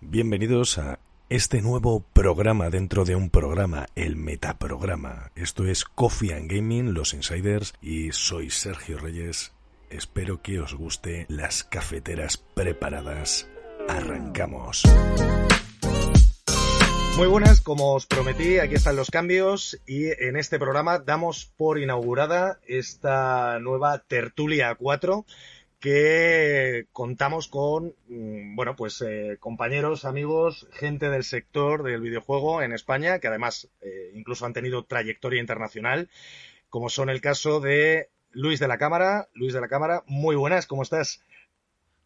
Bienvenidos a este nuevo programa dentro de un programa, el Metaprograma. Esto es Coffee and Gaming, los Insiders, y soy Sergio Reyes. Espero que os guste las cafeteras preparadas. Arrancamos. Muy buenas, como os prometí, aquí están los cambios y en este programa damos por inaugurada esta nueva Tertulia 4 que contamos con, mm, bueno, pues eh, compañeros, amigos, gente del sector del videojuego en España, que además eh, incluso han tenido trayectoria internacional, como son el caso de Luis de la Cámara. Luis de la Cámara, muy buenas, ¿cómo estás?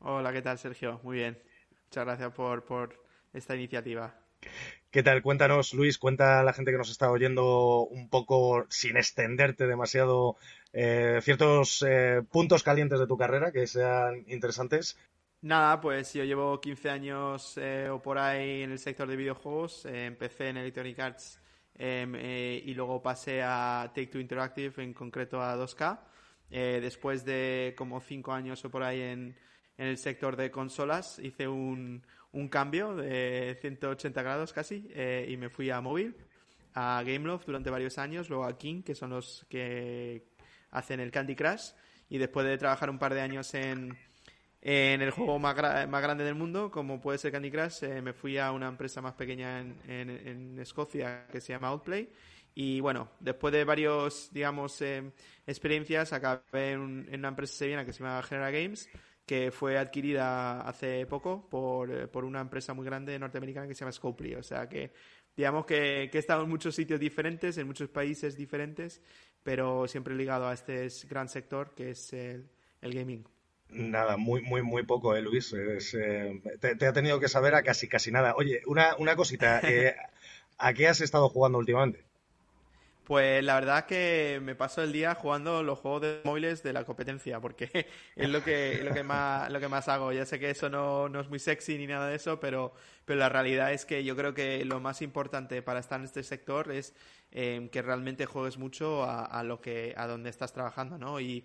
Hola, ¿qué tal, Sergio? Muy bien. Muchas gracias por, por esta iniciativa. ¿Qué tal? Cuéntanos, Luis, cuenta a la gente que nos está oyendo un poco, sin extenderte demasiado, eh, ciertos eh, puntos calientes de tu carrera que sean interesantes. Nada, pues yo llevo 15 años eh, o por ahí en el sector de videojuegos. empecé en Electronic Arts em, y luego pasé a Take Two Interactive, en concreto a 2K. después de como 5 años o por ahí en, en el sector de consolas, hice un, un cambio de 180 grados casi y me fui a móvil, a Gameloft durante varios años, luego a King, que son los que hacen el Candy Crush y después de trabajar un par de años en, en el juego más, más grande del mundo, como puede ser Candy Crush, eh, me fui a una empresa más pequeña en, en, Escocia que se llama Outplay. Y bueno, después de varios, digamos, eh, experiencias, acabé en, una empresa sevillana que se llama General Games, que fue adquirida hace poco por, eh, por una empresa muy grande norteamericana que se llama Scopely. O sea que, digamos que, que he estado en muchos sitios diferentes, en muchos países diferentes, pero siempre ligado a este gran sector que es el, gaming. Nada, muy, muy, muy poco, ¿eh, Luis? Eh, te, ha tenido que saber a casi, casi nada. Oye, una, una cosita, eh, ¿a qué has estado jugando últimamente? Pues la verdad que me paso el día jugando los juegos de móviles de la competencia, porque es lo que, lo que, más, lo que más hago. Ya sé que eso no, no es muy sexy ni nada de eso, pero, pero la realidad es que yo creo que lo más importante para estar en este sector es eh, que realmente juegues mucho a, a, lo que, a donde estás trabajando, ¿no? Y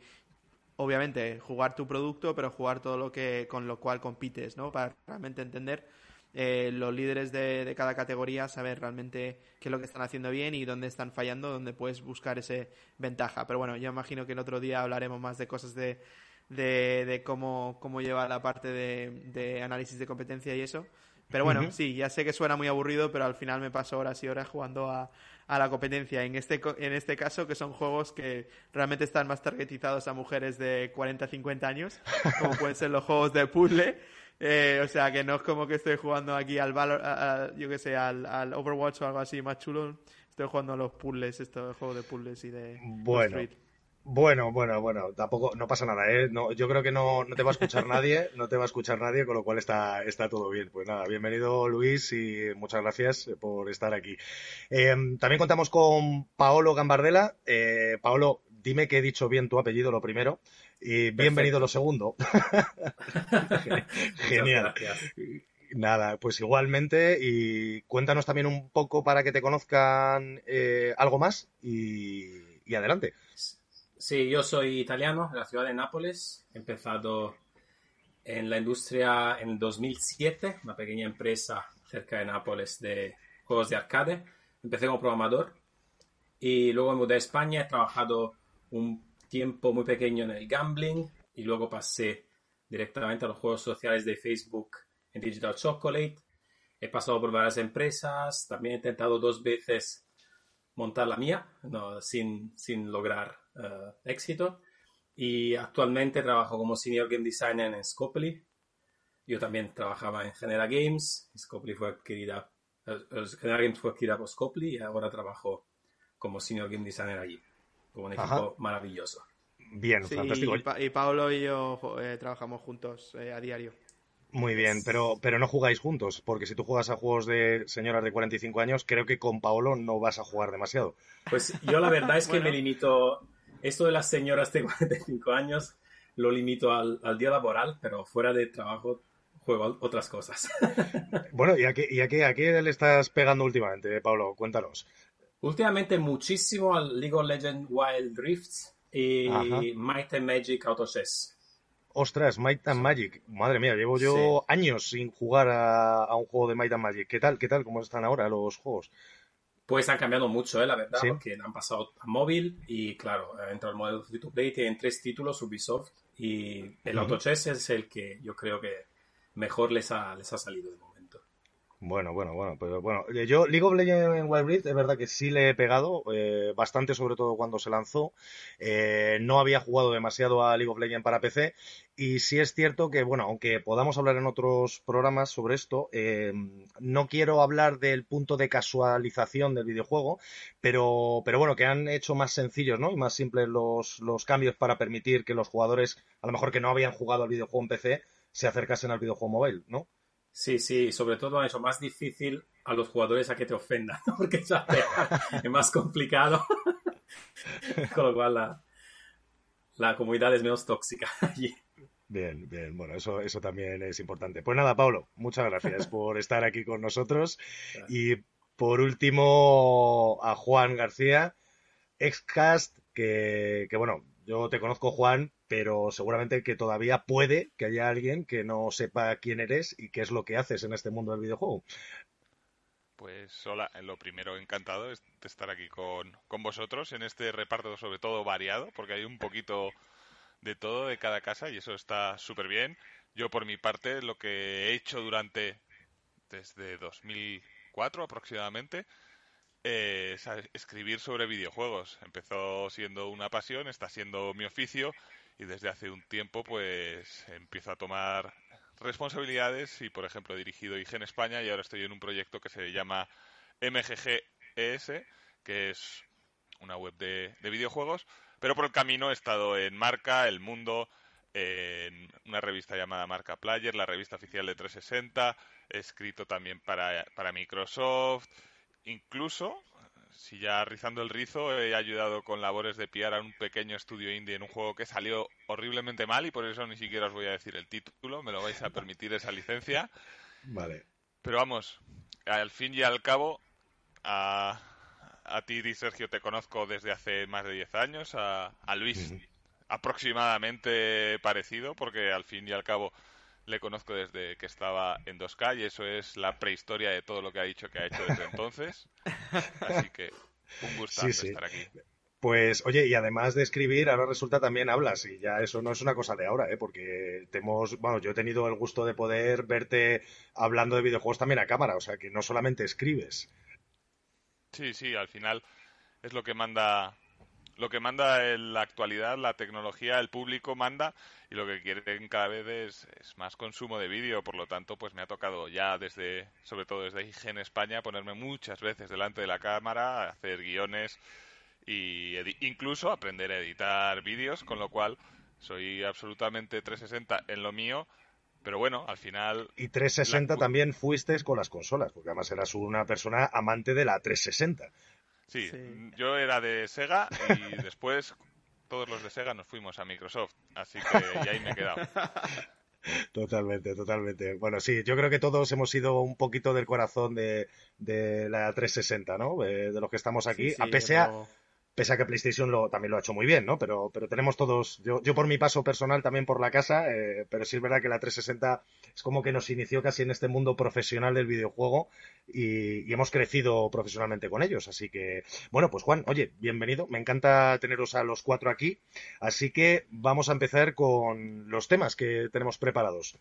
obviamente jugar tu producto, pero jugar todo lo que, con lo cual compites, ¿no? Para realmente entender eh, los líderes de, cada categoría saber realmente qué es lo que están haciendo bien y dónde están fallando, dónde puedes buscar ese ventaja. Pero bueno, yo imagino que el otro día hablaremos más de cosas de, de, cómo, cómo llevar la parte de, análisis de competencia y eso. Pero bueno, sí, ya sé que suena muy aburrido, pero al final me paso horas y horas jugando a, a la competencia. En este, en este caso, que son juegos que realmente están más targetizados a mujeres de 40-50 años, como pueden ser los juegos de puzzle. Eh, o sea, que no es como que estoy jugando aquí al Valor, yo que sé, al, al, Overwatch o algo así más chulo. Estoy jugando a los puzzles, estos juegos de puzzles y de bueno. Bueno, bueno, bueno, tampoco, no pasa nada, ¿eh? No, yo creo que no, no te va a escuchar nadie, no te va a escuchar nadie, con lo cual está, está todo bien. Pues nada, bienvenido Luis y muchas gracias por estar aquí. Eh, también contamos con Paolo Gambardella. Eh, Paolo, dime que he dicho bien tu apellido lo primero y bienvenido lo segundo. Genial. Nada, pues igualmente y cuéntanos también un poco para que te conozcan eh, algo más y, y, adelante. Sí, yo soy italiano de la ciudad de Nápoles. He empezado en la industria en 2007, una pequeña empresa cerca de Nápoles de juegos de arcade. Empecé como programador y luego me mudé a España. He trabajado un tiempo muy pequeño en el gambling y luego pasé directamente a los juegos sociales de Facebook en Digital Chocolate. He pasado por varias empresas, también he intentado dos veces montar la mía, no, sin, sin lograr eh, éxito. Y actualmente trabajo como Senior Game Designer en Scopely. Yo también trabajaba en General Games. Scopely fue adquirida, General Games fue adquirida por Scopely y ahora trabajo como Senior Game Designer allí un equipo maravilloso. Bien, fantástico. Y, y, Paolo y yo eh, trabajamos juntos eh, a diario. Muy bien, pero, pero no jugáis juntos, porque si tú juegas a juegos de señoras de 45 años, creo que con Paolo no vas a jugar demasiado. Pues yo la verdad es que me limito, esto de las señoras de 45 años lo limito al, día laboral, pero fuera de trabajo juego otras cosas. Bueno, ¿y a qué, y a qué, a qué le estás pegando últimamente, Pablo? Cuéntanos. Últimamente muchísimo al League of Legends Wild Rift y Might and Magic Auto Chess. Ostras, Might and Magic. Madre mía, llevo yo años sin jugar a, un juego de Might and Magic. ¿Qué tal? ¿Qué tal? ¿Cómo están ahora los juegos? Pues han cambiado mucho, ¿eh? la verdad, porque han pasado a móvil y, claro, entra el modelo free to play, tienen tres títulos Ubisoft y el Auto Chess es el que yo creo que mejor les ha, les ha salido de bueno, bueno, bueno, pero bueno, eh, yo League of Legends en Wild Rift es verdad que sí le he pegado, eh, bastante sobre todo cuando se lanzó, eh, no había jugado demasiado a League of Legends para PC y sí es cierto que, bueno, aunque podamos hablar en otros programas sobre esto, no quiero hablar del punto de casualización del videojuego, pero, pero bueno, que han hecho más sencillos, ¿no? Y más simples los, los cambios para permitir que los jugadores, a lo mejor que no habían jugado al videojuego en PC, se acercasen al videojuego móvil, ¿no? Sí, sí, sobre todo eso, más difícil a los jugadores a que te ofendan, porque es, es más complicado. Con lo cual la, la comunidad es menos tóxica allí. Bien, bien, bueno, eso, eso también es importante. Pues nada, Pablo, muchas gracias por estar aquí con nosotros. Y por último, a Juan García, excast, que, que bueno, yo te conozco, Juan, pero seguramente que todavía puede que haya alguien que no sepa quién eres y qué es lo que haces en este mundo del videojuego. Pues hola, lo primero encantado de estar aquí con, vosotros en este reparto sobre todo variado, porque hay un poquito de todo de cada casa y eso está súper bien. Yo por mi parte lo que he hecho durante desde 2004 aproximadamente es escribir sobre videojuegos. Empezó siendo una pasión, está siendo mi oficio y desde hace un tiempo pues empiezo a tomar responsabilidades y por ejemplo he dirigido IG en España y ahora estoy en un proyecto que se llama MGGES, que es una web de, de videojuegos, pero por el camino he estado en Marca, El Mundo, en una revista llamada Marca Player, la revista oficial de 360, he escrito también para, para Microsoft, Incluso, si ya rizando el rizo, he ayudado con labores de piar a un pequeño estudio indie en un juego que salió horriblemente mal y por eso ni siquiera os voy a decir el título, me lo vais a permitir esa licencia. Vale. Pero vamos, al fin y al cabo, a, a ti y Sergio te conozco desde hace más de 10 años, a, Luis aproximadamente parecido, porque al fin y al cabo le conozco desde que estaba en 2K y eso es la prehistoria de todo lo que ha dicho que ha hecho desde entonces. Así que un gusto estar aquí. Pues oye, y además de escribir, ahora resulta también hablas, y ya eso no es una cosa de ahora, ¿eh? porque tenemos, bueno, yo he tenido el gusto de poder verte hablando de videojuegos también a cámara, o sea que no solamente escribes. Sí, sí, al final es lo que manda lo que manda en la actualidad, la tecnología, el público manda y lo que quieren cada vez es, más consumo de vídeo. Por lo tanto, pues me ha tocado ya desde, sobre todo desde IG en España, ponerme muchas veces delante de la cámara, hacer guiones y incluso aprender a editar vídeos, con lo cual soy absolutamente 360 en lo mío. Pero bueno, al final. Y 360 también fuiste con las consolas, porque además eras una persona amante de la 360. Sí, yo era de Sega y después todos los de Sega nos fuimos a Microsoft, así que ahí me he quedado. Totalmente, totalmente. Bueno, sí, yo creo que todos hemos sido un poquito del corazón de, de la 360, ¿no? De, los que estamos aquí, a pese a, pese a que PlayStation lo, también lo ha hecho muy bien, ¿no? Pero, pero tenemos todos, yo, yo por mi paso personal también por la casa, eh, pero sí es verdad que la 360 es como que nos inició casi en este mundo profesional del videojuego y, hemos crecido profesionalmente con ellos. Así que, bueno, pues Juan, oye, bienvenido, me encanta teneros a los cuatro aquí, así que vamos a empezar con los temas que tenemos preparados.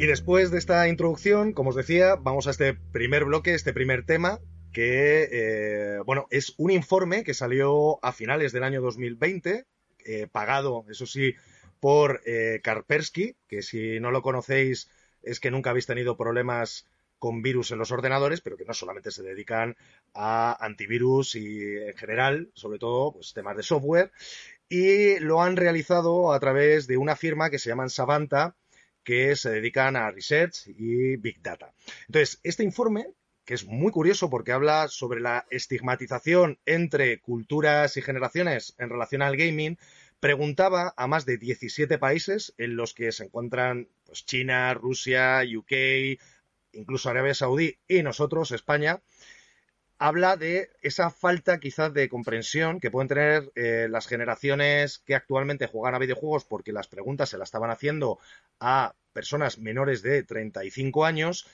Y después de esta introducción, como os decía, vamos a este primer bloque, este primer tema, que, eh, bueno, es un informe que salió a finales del año 2020, eh, pagado, eso sí, por eh, Karpersky, que si no lo conocéis es que nunca habéis tenido problemas con virus en los ordenadores, pero que no solamente se dedican a antivirus y en general, sobre todo, pues temas de software, y lo han realizado a través de una firma que se llama Savanta, que se dedican a research y big data. Entonces, este informe, que es muy curioso porque habla sobre la estigmatización entre culturas y generaciones en relación al gaming, preguntaba a más de 17 países en los que se encuentran pues, China, Rusia, UK, incluso Arabia Saudí y nosotros, España, habla de esa falta quizás de comprensión que pueden tener eh, las generaciones que actualmente juegan a videojuegos porque las preguntas se las estaban haciendo a personas menores de 35 años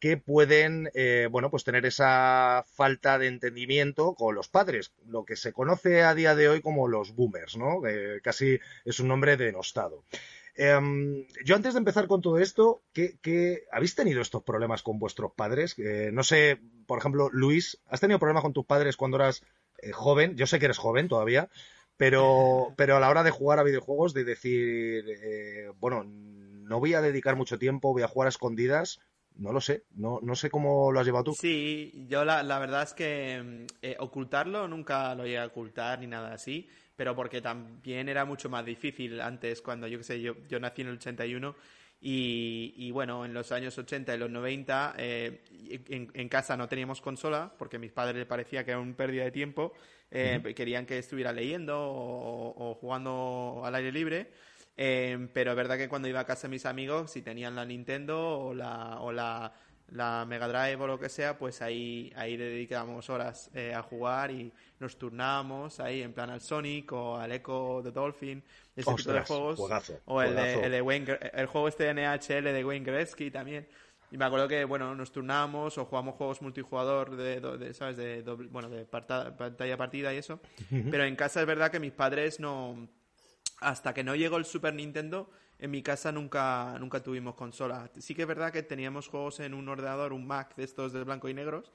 que pueden, eh, bueno, pues tener esa falta de entendimiento con los padres, lo que se conoce a día de hoy como los boomers, ¿no? casi es un nombre denostado. Em, yo antes de empezar con todo esto, ¿qué, habéis tenido estos problemas con vuestros padres? Eh, no sé, por ejemplo, Luis, ¿has tenido problemas con tus padres cuando eras eh, joven? Yo sé que eres joven todavía, pero, pero a la hora de jugar a videojuegos, de decir, eh, bueno, no voy a dedicar mucho tiempo, voy a jugar a escondidas, no lo sé, no, no sé cómo lo has llevado tú. Sí, yo la, la verdad es que ocultarlo nunca lo llegué a ocultar ni nada así pero porque también era mucho más difícil antes, cuando yo qué sé, yo, yo nací en el 81 y, y, bueno, en los años 80 y los 90 eh, en, casa no teníamos consola porque a mis padres les parecía que era un pérdida de tiempo, eh, querían que estuviera leyendo o, jugando al aire libre. Eh, pero es verdad que cuando iba a casa de mis amigos, si tenían la Nintendo o la, o la la Mega Drive o lo que sea, pues ahí, ahí le dedicábamos horas eh, a jugar y nos turnábamos ahí en plan al Sonic o al Echo the Dolphin, ese tipo de juegos. o el, De, el, el juego este de NHL de Wayne Gretzky también. Y me acuerdo que, bueno, nos turnábamos o jugamos juegos multijugador de, ¿sabes? De, bueno, de pantalla partida y eso. Pero en casa es verdad que mis padres no... Hasta que no llegó el Super Nintendo, en mi casa nunca, nunca tuvimos consola. Sí que es verdad que teníamos juegos en un ordenador, un Mac de estos de blanco y negros.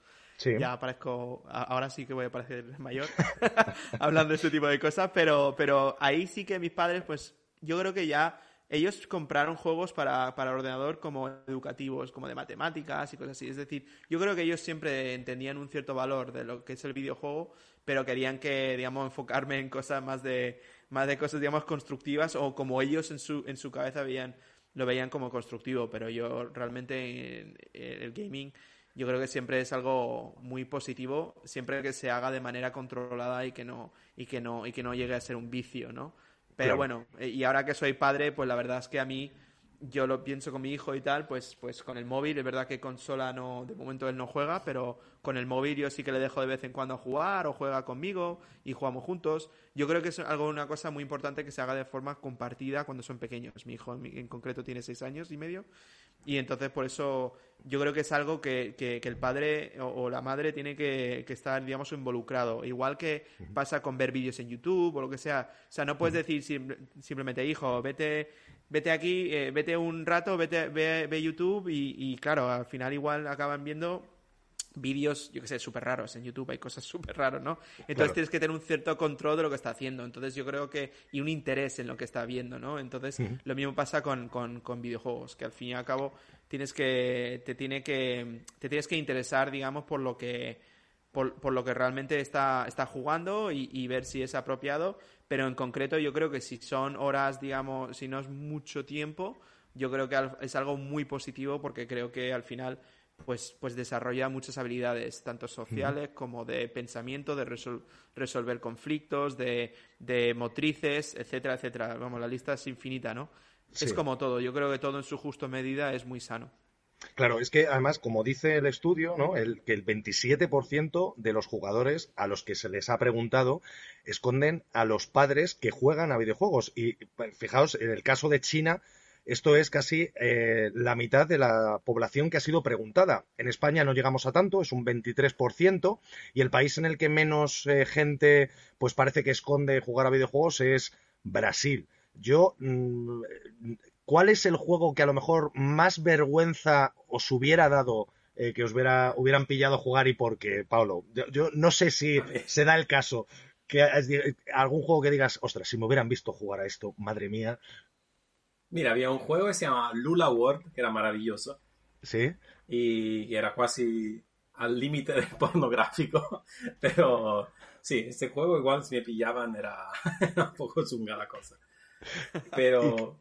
Ya parezco, ahora sí que voy a parecer mayor hablando de este tipo de cosas, pero, pero ahí sí que mis padres, pues yo creo que ya ellos compraron juegos para, para ordenador como educativos, como de matemáticas y cosas así. Es decir, yo creo que ellos siempre entendían un cierto valor de lo que es el videojuego, pero querían que, digamos, enfocarme en cosas más de, más de cosas, digamos, constructivas o como ellos en su, en su cabeza veían, lo veían como constructivo, pero yo realmente el gaming yo creo que siempre es algo muy positivo, siempre que se haga de manera controlada y que no, y que no, y que no llegue a ser un vicio, ¿no? Pero bueno, eh, y ahora que soy padre, pues la verdad es que a mí yo lo pienso con mi hijo y tal, pues, pues con el móvil, es verdad que consola no, de momento él no juega, pero con el móvil yo sí que le dejo de vez en cuando jugar o juega conmigo y jugamos juntos. Yo creo que es algo, una cosa muy importante que se haga de forma compartida cuando son pequeños. Mi hijo en, concreto tiene seis años y medio y entonces por eso yo creo que es algo que, que, el padre o, la madre tiene que, que, estar, digamos, involucrado. Igual que pasa con ver vídeos en YouTube o lo que sea. O sea, no puedes decir simplemente, hijo, vete vete aquí, eh, vete un rato, vete, ve, ve YouTube y, y, claro, al final igual acaban viendo vídeos, yo que sé, súper raros. En YouTube hay cosas súper raras, ¿no? Entonces tienes que tener un cierto control de lo que está haciendo. Entonces yo creo que... Y un interés en lo que está viendo, ¿no? Entonces lo mismo pasa con, con, con, videojuegos, que al fin y al cabo tienes que... Te, tiene que, te tienes que interesar, digamos, por lo que... Por, por lo que realmente está, está jugando y, y ver si es apropiado pero en concreto yo creo que si son horas, digamos, si no es mucho tiempo, yo creo que es algo muy positivo porque creo que al final pues, pues desarrolla muchas habilidades, tanto sociales como de pensamiento, de resolver conflictos, de, de, motrices, etcétera, etcétera. Vamos, la lista es infinita, ¿no? Es como todo, yo creo que todo en su justo medida es muy sano. Claro, es que además, como dice el estudio, ¿no? el, que el 27% de los jugadores a los que se les ha preguntado esconden a los padres que juegan a videojuegos. Y pues, fijaos, en el caso de China, esto es casi eh, la mitad de la población que ha sido preguntada. En España no llegamos a tanto, es un 23%, y el país en el que menos eh, gente pues parece que esconde jugar a videojuegos es Brasil. Yo mm, ¿cuál es el juego que a lo mejor más vergüenza os hubiera dado eh, que os hubiera, hubieran pillado jugar y por qué, Pablo? Yo, no sé si se da el caso que algún juego que digas, ostras, si me hubieran visto jugar a esto, madre mía. Mira, había un juego que se llama Lula World, que era maravilloso. Sí. Y era casi al límite del pornográfico. Pero sí, este juego igual si me pillaban era, un poco zunga la cosa. Pero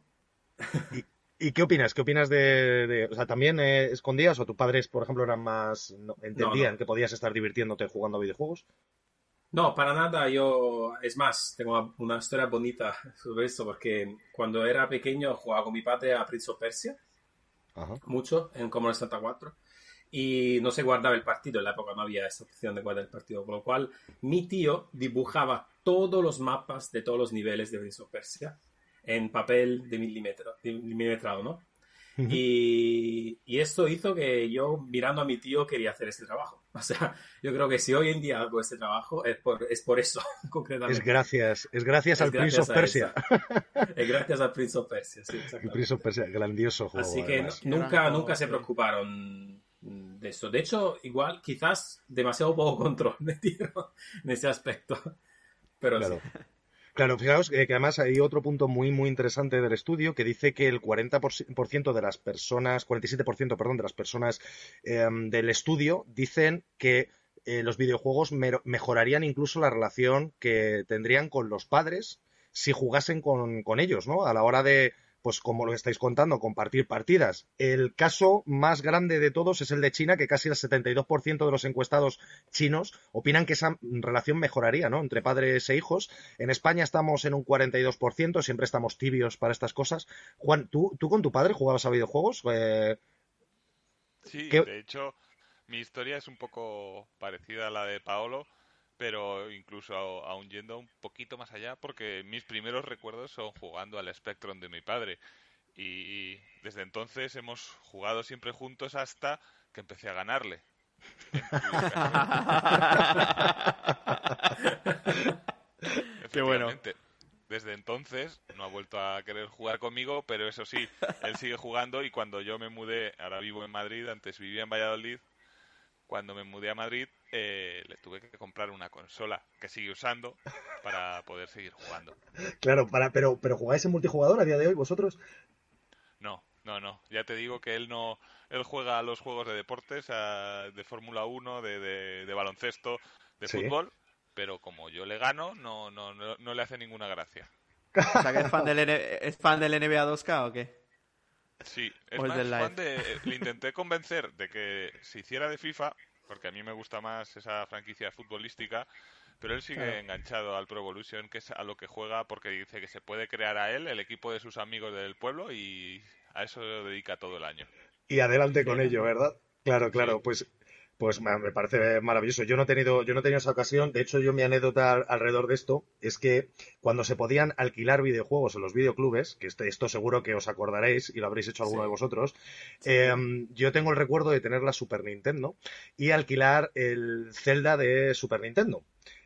¿Y, qué opinas? ¿Qué opinas de, o sea, también eh, escondías o tus padres, por ejemplo, eran más, entendían que podías estar divirtiéndote jugando a videojuegos? No, para nada. Yo, es más, tengo una historia bonita sobre esto, porque cuando era pequeño jugaba con mi padre a Prince of Persia, mucho, en Commodore 64, y no se guardaba el partido. En la época no había esa opción de guardar el partido, con lo cual mi tío dibujaba todos los mapas de todos los niveles de Prince of Persia en papel de milímetro, de milimetrado, ¿no? Y, y, esto hizo que yo, mirando a mi tío, quería hacer ese trabajo. O sea, yo creo que si hoy en día hago este trabajo es por, es por eso, concretamente. Es gracias, es gracias al Prince of Persia. es gracias al Prince of Persia, sí, exactamente. El Prince of Persia, grandioso juego. Así que nunca, nunca se preocuparon de eso. De hecho, igual, quizás demasiado poco control me dieron en ese aspecto. Pero sí. Claro, fijaos que además hay otro punto muy, muy interesante del estudio que dice que el 40% de las personas, 47%, perdón, de las personas em, del estudio dicen que eh, los videojuegos mejorarían incluso la relación que tendrían con los padres si jugasen con, con ellos, ¿no? A la hora de, pues como lo estáis contando, compartir partidas. El caso más grande de todos es el de China, que casi el 72% de los encuestados chinos opinan que esa relación mejoraría, ¿no? Entre padres e hijos. En España estamos en un 42%, siempre estamos tibios para estas cosas. Juan, ¿tú, tú con tu padre jugabas a videojuegos? Eh... Sí, de hecho, mi historia es un poco parecida a la de Paolo pero incluso aún yendo un poquito más allá, porque mis primeros recuerdos son jugando al Spectrum de mi padre. Y desde entonces hemos jugado siempre juntos hasta que empecé a ganarle. Qué bueno. Desde entonces no ha vuelto a querer jugar conmigo, pero eso sí, él sigue jugando y cuando yo me mudé, ahora vivo en Madrid, antes vivía en Valladolid, cuando me mudé a Madrid eh, le tuve que comprar una consola que sigue usando para poder seguir jugando. Claro, para, pero, pero ¿jugáis en multijugador a día de hoy vosotros? No, no, no. Ya te digo que él no, él juega a los juegos de deportes, de Fórmula 1, de, de, baloncesto, de fútbol, pero como yo le gano, no, no, no, le hace ninguna gracia. O sea, que es fan del, ¿es fan del NBA 2K o qué? Sí, es más, fan de, le intenté convencer de que se hiciera de FIFA porque a mí me gusta más esa franquicia futbolística, pero él sigue enganchado al Pro Evolution, que es a lo que juega porque dice que se puede crear a él el equipo de sus amigos del pueblo y a eso dedica todo el año. Y adelante con ello, ¿verdad? Claro, claro, pues pues me parece maravilloso. Yo no he tenido, yo no he tenido esa ocasión. De hecho, yo mi anécdota alrededor de esto es que cuando se podían alquilar videojuegos en los videoclubes, que esto seguro que os acordaréis y lo habréis hecho alguno de vosotros, em, yo tengo el recuerdo de tener la Super Nintendo y alquilar el Zelda de Super Nintendo.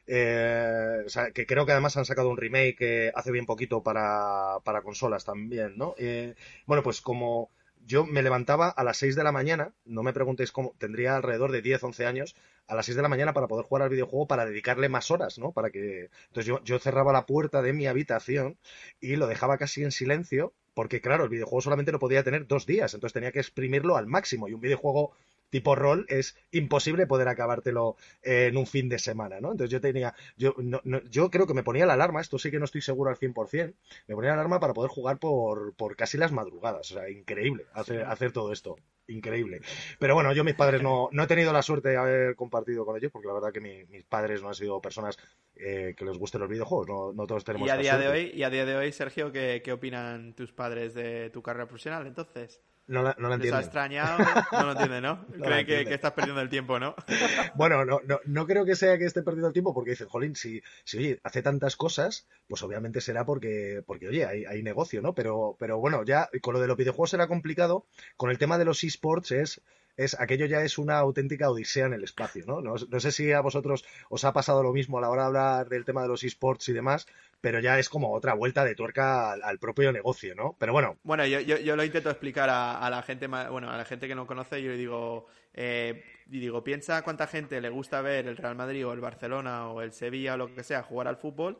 Eh, o sea, que creo que además han sacado un remake hace bien poquito para, para consolas también, ¿no? Eh, bueno, pues como yo me levantaba a las 6 de la mañana, no me preguntéis cómo, tendría alrededor de 10, 11 años, a las 6 de la mañana para poder jugar al videojuego, para dedicarle más horas, ¿no? Para que... Entonces yo, yo cerraba la puerta de mi habitación y lo dejaba casi en silencio, porque claro, el videojuego solamente lo podía tener dos días, entonces tenía que exprimirlo al máximo y un videojuego tipo rol es imposible poder acabártelo en un fin de semana, ¿no? Entonces yo tenía, yo, no, yo creo que me ponía la alarma, esto sí que no estoy seguro al 100%, me ponía la alarma para poder jugar por, por casi las madrugadas, o sea, increíble hacer, hacer todo esto increíble. Pero bueno, yo mis padres no, no he tenido la suerte de haber compartido con ellos, porque la verdad que mis padres no han sido personas eh, que les gusten los videojuegos, no, no todos tenemos ¿Y a día de hoy, y a día de hoy, Sergio, ¿qué, ¿qué opinan tus padres de tu carrera profesional entonces? No la, no ha extrañado? No lo entiende, ¿no? Cree que, estás perdiendo el tiempo, ¿no? bueno, no, no, no creo que sea que esté perdiendo el tiempo porque dice, jolín, si, si oye, hace tantas cosas, pues obviamente será porque, porque oye, hay, hay negocio, ¿no? Pero, pero bueno, ya con lo de los videojuegos será complicado. Con el tema de los esports es es aquello ya es una auténtica odisea en el espacio, ¿no? ¿no? sé si a vosotros os ha pasado lo mismo a la hora de hablar del tema de los esports y demás, pero ya es como otra vuelta de tuerca al, propio negocio, ¿no? Pero bueno. Bueno, yo, yo, lo intento explicar a, la gente, bueno, a la gente que no conoce, yo le digo, eh, y digo, piensa cuánta gente le gusta ver el Real Madrid o el Barcelona o el Sevilla o lo que sea jugar al fútbol.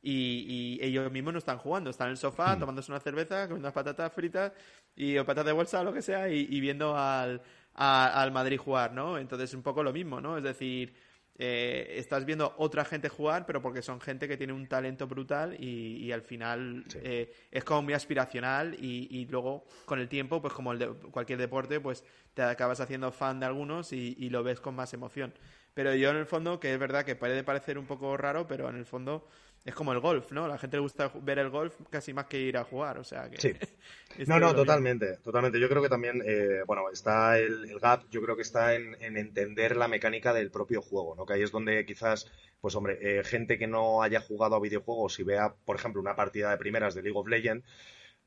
Y, ellos mismos no están jugando, están en el sofá hmm. tomándose una cerveza, comiendo unas patatas fritas y o patatas de bolsa o lo que sea y viendo al, al Madrid jugar, ¿no? Entonces un poco lo mismo, ¿no? Es decir, eh, estás viendo otra gente jugar, pero porque son gente que tiene un talento brutal y, al final eh, es como muy aspiracional y, luego con el tiempo, pues como el de cualquier deporte, pues te acabas haciendo fan de algunos y, y, lo ves con más emoción. Pero yo en el fondo, que es verdad que puede parecer un poco raro, pero en el fondo es como el golf, ¿no? La gente le gusta ver el golf casi más que ir a jugar, o sea que... Sí. no, no, totalmente, totalmente. Yo creo que también, eh, bueno, está el, gap, yo creo que está en, entender la mecánica del propio juego, ¿no? Que ahí es donde quizás, pues hombre, eh, gente que no haya jugado a videojuegos y vea, por ejemplo, una partida de primeras de League of Legends,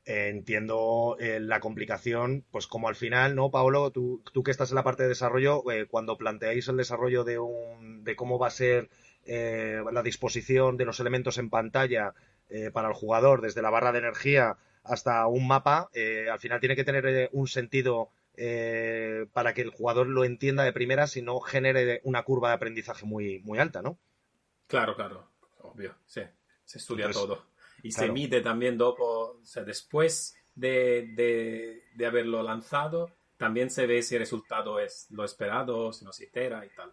eh, entiendo la complicación, pues como al final, ¿no, Paolo? Tú, tú que estás en la parte de desarrollo, cuando planteáis el desarrollo de, un, de cómo va a ser eh, la disposición de los elementos en pantalla eh, para el jugador, desde la barra de energía hasta un mapa, eh, al final tiene que tener un sentido para que el jugador lo entienda de primera, si no genere una curva de aprendizaje muy, muy alta, ¿no? Claro, claro, obvio, sí, se estudia todo. Y se mide también después de, de, haberlo lanzado, también se ve si el resultado es lo esperado, si no se itera y tal.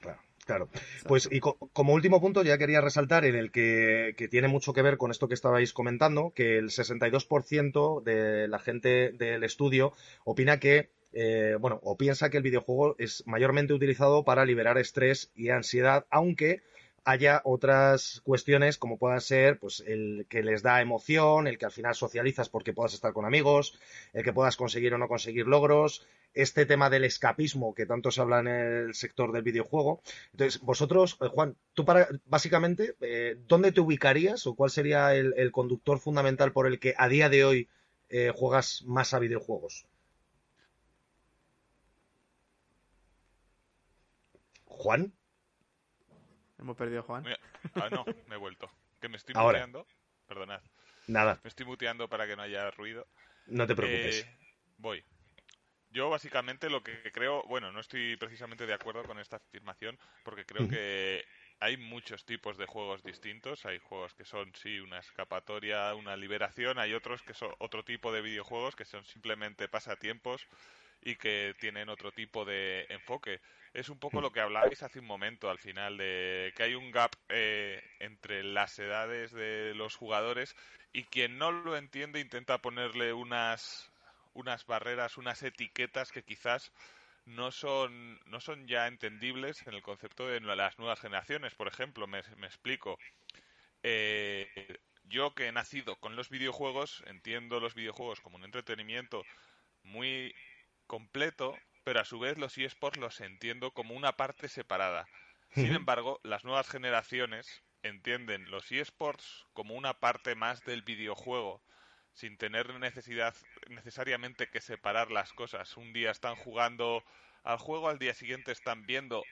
Claro. Claro. Pues y como último punto ya quería resaltar en el que, tiene mucho que ver con esto que estabais comentando, que el 62% de la gente del estudio opina que, eh, bueno, o piensa que el videojuego es mayormente utilizado para liberar estrés y ansiedad, aunque haya otras cuestiones como puedan ser pues el que les da emoción, el que al final socializas porque puedas estar con amigos, el que puedas conseguir o no conseguir logros, este tema del escapismo que tanto se habla en el sector del videojuego. Entonces, vosotros, eh, Juan, tú para básicamente, eh, ¿dónde te ubicarías o cuál sería el, conductor fundamental por el que a día de hoy eh, juegas más a videojuegos? Juan. Hemos perdido a Juan. Ah, no, me he vuelto. Que me estoy muteando. Perdonad. Nada. Me estoy muteando para que no haya ruido. No te preocupes. Eh, voy. Yo básicamente lo que creo, bueno, no estoy precisamente de acuerdo con esta afirmación porque creo que hay muchos tipos de juegos distintos. Hay juegos que son, sí, una escapatoria, una liberación. Hay otros que son otro tipo de videojuegos que son simplemente pasatiempos y que tienen otro tipo de enfoque. Es un poco lo que hablabais hace un momento al final, de que hay un gap eh, entre las edades de los jugadores y quien no lo entiende intenta ponerle unas, unas barreras, unas etiquetas que quizás no son, no son ya entendibles en el concepto de las nuevas generaciones. Por ejemplo, me, me explico. Eh, yo que he nacido con los videojuegos, entiendo los videojuegos como un entretenimiento muy completo, pero a su vez los eSports los entiendo como una parte separada. Sin embargo, las nuevas generaciones entienden los eSports como una parte más del videojuego, sin tener necesidad necesariamente que separar las cosas. Un día están jugando al juego, al día siguiente están viendo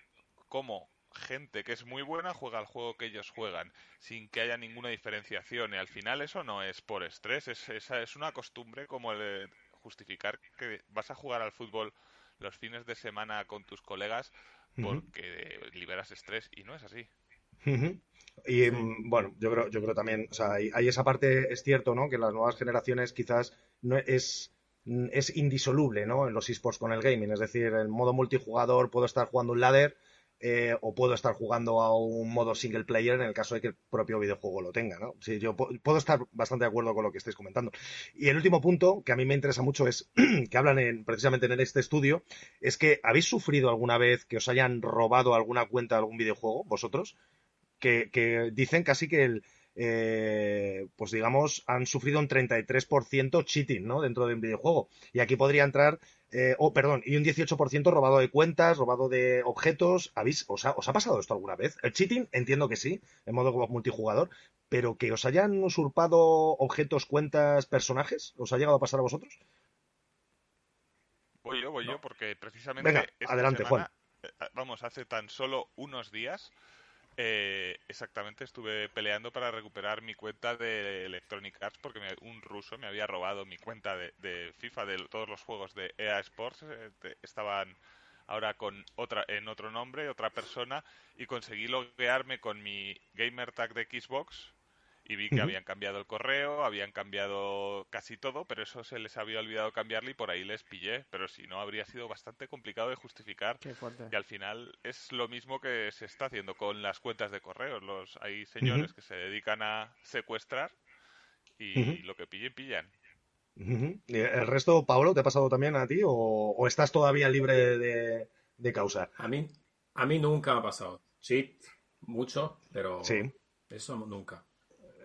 cómo gente que es muy buena juega al juego que ellos juegan, sin que haya ninguna diferenciación. Y al final eso no es por estrés, es, es una costumbre como el, justificar que vas a jugar al fútbol los fines de semana con tus colegas porque liberas estrés y no es así. Y mm, bueno, yo creo, yo creo también, o sea, hay, esa parte, es cierto, ¿no? Que las nuevas generaciones quizás no es, es indisoluble, ¿no? En los esports con el gaming, es decir, en modo multijugador puedo estar jugando un ladder eh, o puedo estar jugando a un modo single player en el caso de que el propio videojuego lo tenga, ¿no? Sí, yo puedo estar bastante de acuerdo con lo que estáis comentando. Y el último punto que a mí me interesa mucho es que hablan en, precisamente en este estudio es que habéis sufrido alguna vez que os hayan robado alguna cuenta de algún videojuego, vosotros, que, que dicen casi que el, eh, pues digamos, han sufrido un 33% cheating, ¿no? Dentro de un videojuego. Y aquí podría entrar eh, oh, perdón, y un 18% robado de cuentas, robado de objetos. ¿Habéis, os, ha, pasado esto alguna vez? El cheating, entiendo que sí, en modo multijugador, pero que os hayan usurpado objetos, cuentas, personajes, ¿os ha llegado a pasar a vosotros? Voy yo, voy yo, porque precisamente. Venga, adelante, Juan. Eh, vamos, hace tan solo unos días eh, exactamente, estuve peleando para recuperar mi cuenta de Electronic Arts porque un ruso me había robado mi cuenta de, FIFA, de todos los juegos de EA Sports. Eh, estaban ahora con otra en otro nombre, otra persona, y conseguí loguearme con mi gamer tag de Xbox y vi que habían cambiado el correo, habían cambiado casi todo, pero eso se les había olvidado cambiarle y por ahí les pillé. Pero si no, habría sido bastante complicado de justificar. Y al final es lo mismo que se está haciendo con las cuentas de correos. Los, hay señores que se dedican a secuestrar y lo que pillen, pillan. ¿El resto, Pablo, te ha pasado también a ti o, estás todavía libre de, de, causar? A mí, a mí nunca me ha pasado. Sí, mucho, pero eso nunca.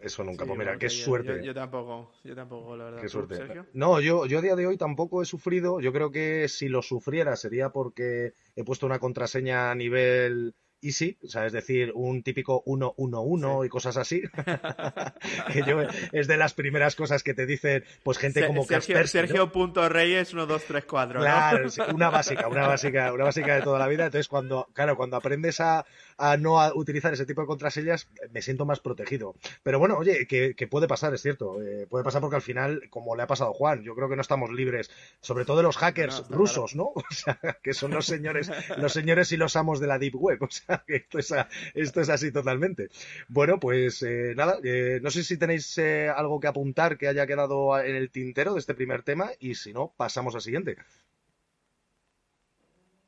Eso nunca. pues mira, qué suerte. Yo, tampoco, yo tampoco, la verdad. Qué suerte. No, yo, yo a día de hoy tampoco he sufrido. Yo creo que si lo sufriera sería porque he puesto una contraseña a nivel easy, o sea, es decir, un típico 111 y cosas así. que yo, es de las primeras cosas que te dicen, pues gente como Sergio, Sergio.reyes 1234. Claro, una básica, una básica, una básica de toda la vida. Entonces, cuando, claro, cuando aprendes a, a no utilizar ese tipo de contraseñas, me siento más protegido. Pero bueno, oye, que, puede pasar, es cierto. Eh, puede pasar porque al final, como le ha pasado a Juan, yo creo que no estamos libres, sobre todo de los hackers rusos, ¿no? O sea, que son los señores, los señores y los amos de la Deep Web. O sea, esto es, esto es así totalmente. Bueno, pues eh, nada, eh, no sé si tenéis algo que apuntar que haya quedado en el tintero de este primer tema y si no, pasamos al siguiente.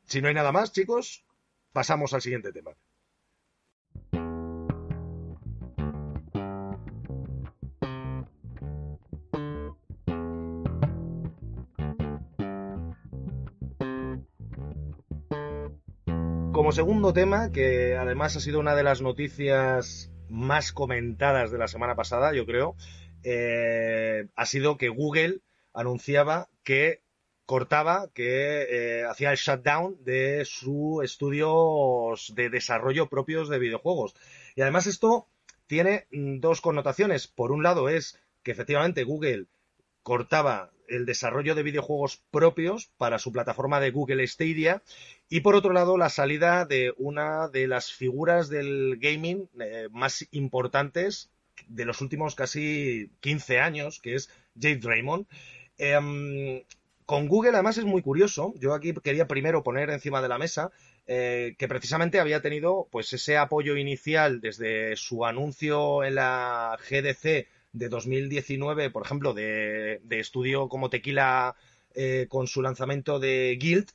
Si no hay nada más, chicos, pasamos al siguiente tema. Como segundo tema, que además ha sido una de las noticias más comentadas de la semana pasada, yo creo, eh, ha sido que Google anunciaba que cortaba, que eh, hacía el shutdown de sus estudios de desarrollo propios de videojuegos. Y además esto tiene mm, dos connotaciones. Por un lado es que efectivamente Google cortaba el desarrollo de videojuegos propios para su plataforma de Google Stadia y por otro lado la salida de una de las figuras del gaming eh, más importantes de los últimos casi 15 años, que es Jade Raymond. Em, con Google además es muy curioso, yo aquí quería primero poner encima de la mesa eh, que precisamente había tenido pues ese apoyo inicial desde su anuncio en la GDC de 2019, por ejemplo, de, estudio como Tequila eh, con su lanzamiento de Guild,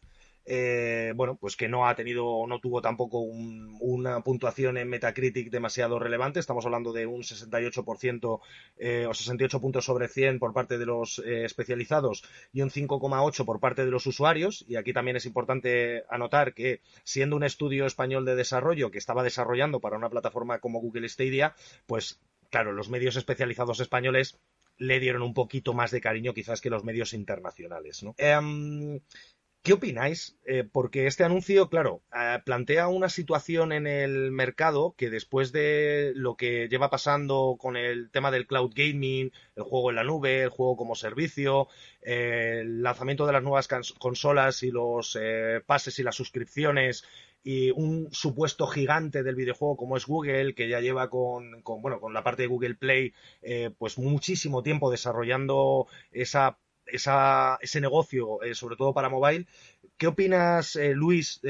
eh, bueno, pues que no ha tenido, no tuvo tampoco una puntuación en Metacritic demasiado relevante. Estamos hablando de un 68% eh, o 68 puntos sobre 100 por parte de los especializados y un 5,8 por parte de los usuarios. Y aquí también es importante anotar que siendo un estudio español de desarrollo que estaba desarrollando para una plataforma como Google Stadia, pues claro, los medios especializados españoles le dieron un poquito más de cariño quizás que los medios internacionales. ¿no? Em, ¿Qué opináis? Eh, porque este anuncio, claro, eh, plantea una situación en el mercado que después de lo que lleva pasando con el tema del cloud gaming, el juego en la nube, el juego como servicio, eh, el lanzamiento de las nuevas consolas y los pases y las suscripciones y un supuesto gigante del videojuego como es Google, que ya lleva con, bueno, con la parte de Google Play, eh, pues muchísimo tiempo desarrollando esa, esa ese negocio, eh, sobre todo para mobile. ¿Qué opinas, eh, Luis,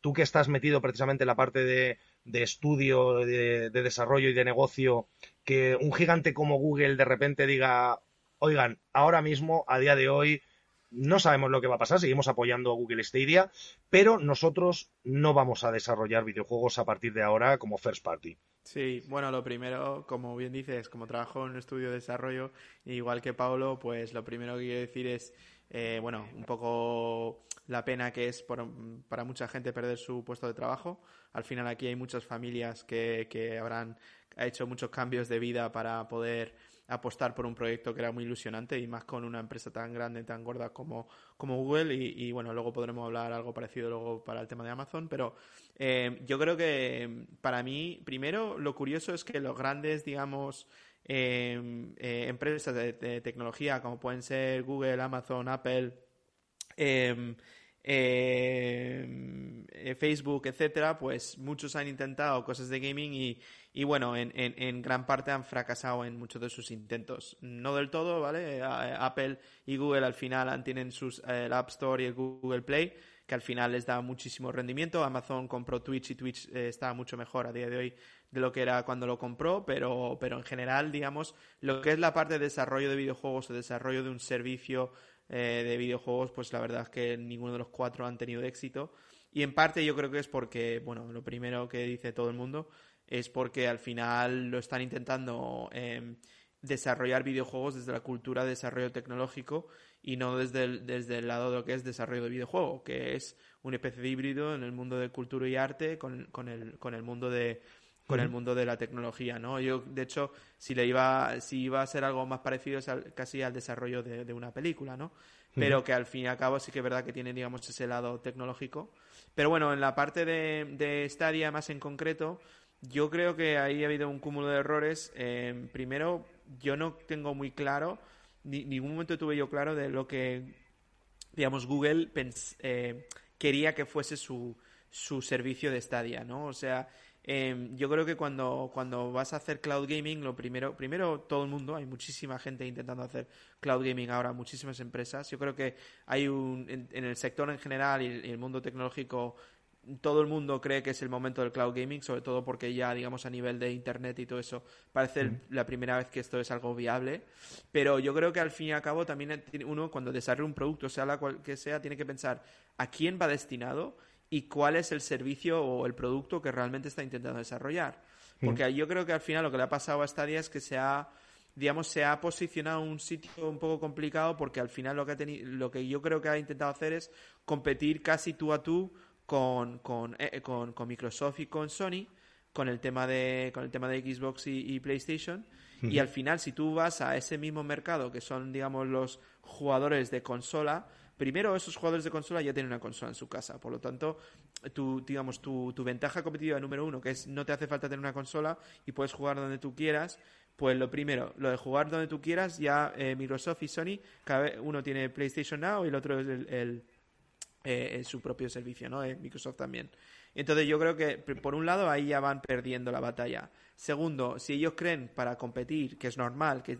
tú que estás metido precisamente en la parte de, de estudio, de, de desarrollo y de negocio, que un gigante como Google de repente diga, oigan, ahora mismo, a día de hoy, no sabemos lo que va a pasar, seguimos apoyando a Google Stadia, pero nosotros no vamos a desarrollar videojuegos a partir de ahora como first party. Sí, bueno, lo primero, como bien dices, como trabajo en un estudio de desarrollo, igual que Pablo, pues lo primero que quiero decir es, eh, bueno, un poco la pena que es para mucha gente perder su puesto de trabajo. Al final aquí hay muchas familias que, que habrán hecho muchos cambios de vida para poder apostar por un proyecto que era muy ilusionante y más con una empresa tan grande, tan gorda como, como Google y, bueno, luego podremos hablar algo parecido luego para el tema de Amazon, pero eh, yo creo que para mí, primero, lo curioso es que los grandes, digamos, em, eh, empresas de, tecnología como pueden ser Google, Amazon, Apple, eh, Facebook, etcétera, pues muchos han intentado cosas de gaming y, y bueno, en, en, gran parte han fracasado en muchos de sus intentos. No del todo, ¿vale? Apple y Google al final tienen sus, el App Store y el Google Play que al final les da muchísimo rendimiento. Amazon compró Twitch y Twitch eh, está mucho mejor a día de hoy de lo que era cuando lo compró, pero, pero en general, digamos, lo que es la parte de desarrollo de videojuegos o desarrollo de un servicio eh, de videojuegos, pues la verdad es que ninguno de los cuatro han tenido éxito. Y en parte yo creo que es porque, bueno, lo primero que dice todo el mundo es porque al final lo están intentando em, desarrollar videojuegos desde la cultura de desarrollo tecnológico y no desde el, desde el lado de lo que es desarrollo de videojuego, que es una especie de híbrido en el mundo de cultura y arte con, con, el, con el mundo de con el mundo de la tecnología, ¿no? Yo, de hecho, si le iba, si iba a ser algo más parecido es casi al desarrollo de, una película, ¿no? Pero que al fin y al cabo sí que es verdad que tiene, digamos, ese lado tecnológico. Pero bueno, en la parte de, de Stadia más en concreto, yo creo que ahí ha habido un cúmulo de errores. Eh, primero, yo no tengo muy claro, ni, ningún momento tuve yo claro de lo que, digamos, Google eh, quería que fuese su, su servicio de Stadia, ¿no? O sea, em, yo creo que cuando, cuando vas a hacer cloud gaming, lo primero, primero todo el mundo, hay muchísima gente intentando hacer cloud gaming ahora, muchísimas empresas. Yo creo que hay un, en, el sector en general y el mundo tecnológico todo el mundo cree que es el momento del cloud gaming, sobre todo porque ya, digamos, a nivel de internet y todo eso, parece la primera vez que esto es algo viable. Pero yo creo que al fin y al cabo también uno, cuando desarrolla un producto, sea la cual que sea, tiene que pensar a quién va destinado y cuál es el servicio o el producto que realmente está intentando desarrollar. Porque yo creo que al final lo que le ha pasado a Stadia es que se ha digamos, se ha posicionado un sitio un poco complicado porque al final lo que, ha lo que yo creo que ha intentado hacer es competir casi tú a tú con, con, eh, con, con, Microsoft y con Sony con el tema de, con el tema de Xbox y, PlayStation. Y al final, si tú vas a ese mismo mercado, que son, digamos, los jugadores de consola, primero esos jugadores de consola ya tienen una consola en su casa. Por lo tanto, tu, digamos, tu, tu ventaja competitiva número uno, que es no te hace falta tener una consola y puedes jugar donde tú quieras, pues lo primero, lo de jugar donde tú quieras, ya eh, Microsoft y Sony, cada uno tiene PlayStation Now y el otro es el eh, su propio servicio, ¿no? Eh, Microsoft también. Entonces yo creo que, por un lado, ahí ya van perdiendo la batalla. Segundo, si ellos creen para competir, que es normal, que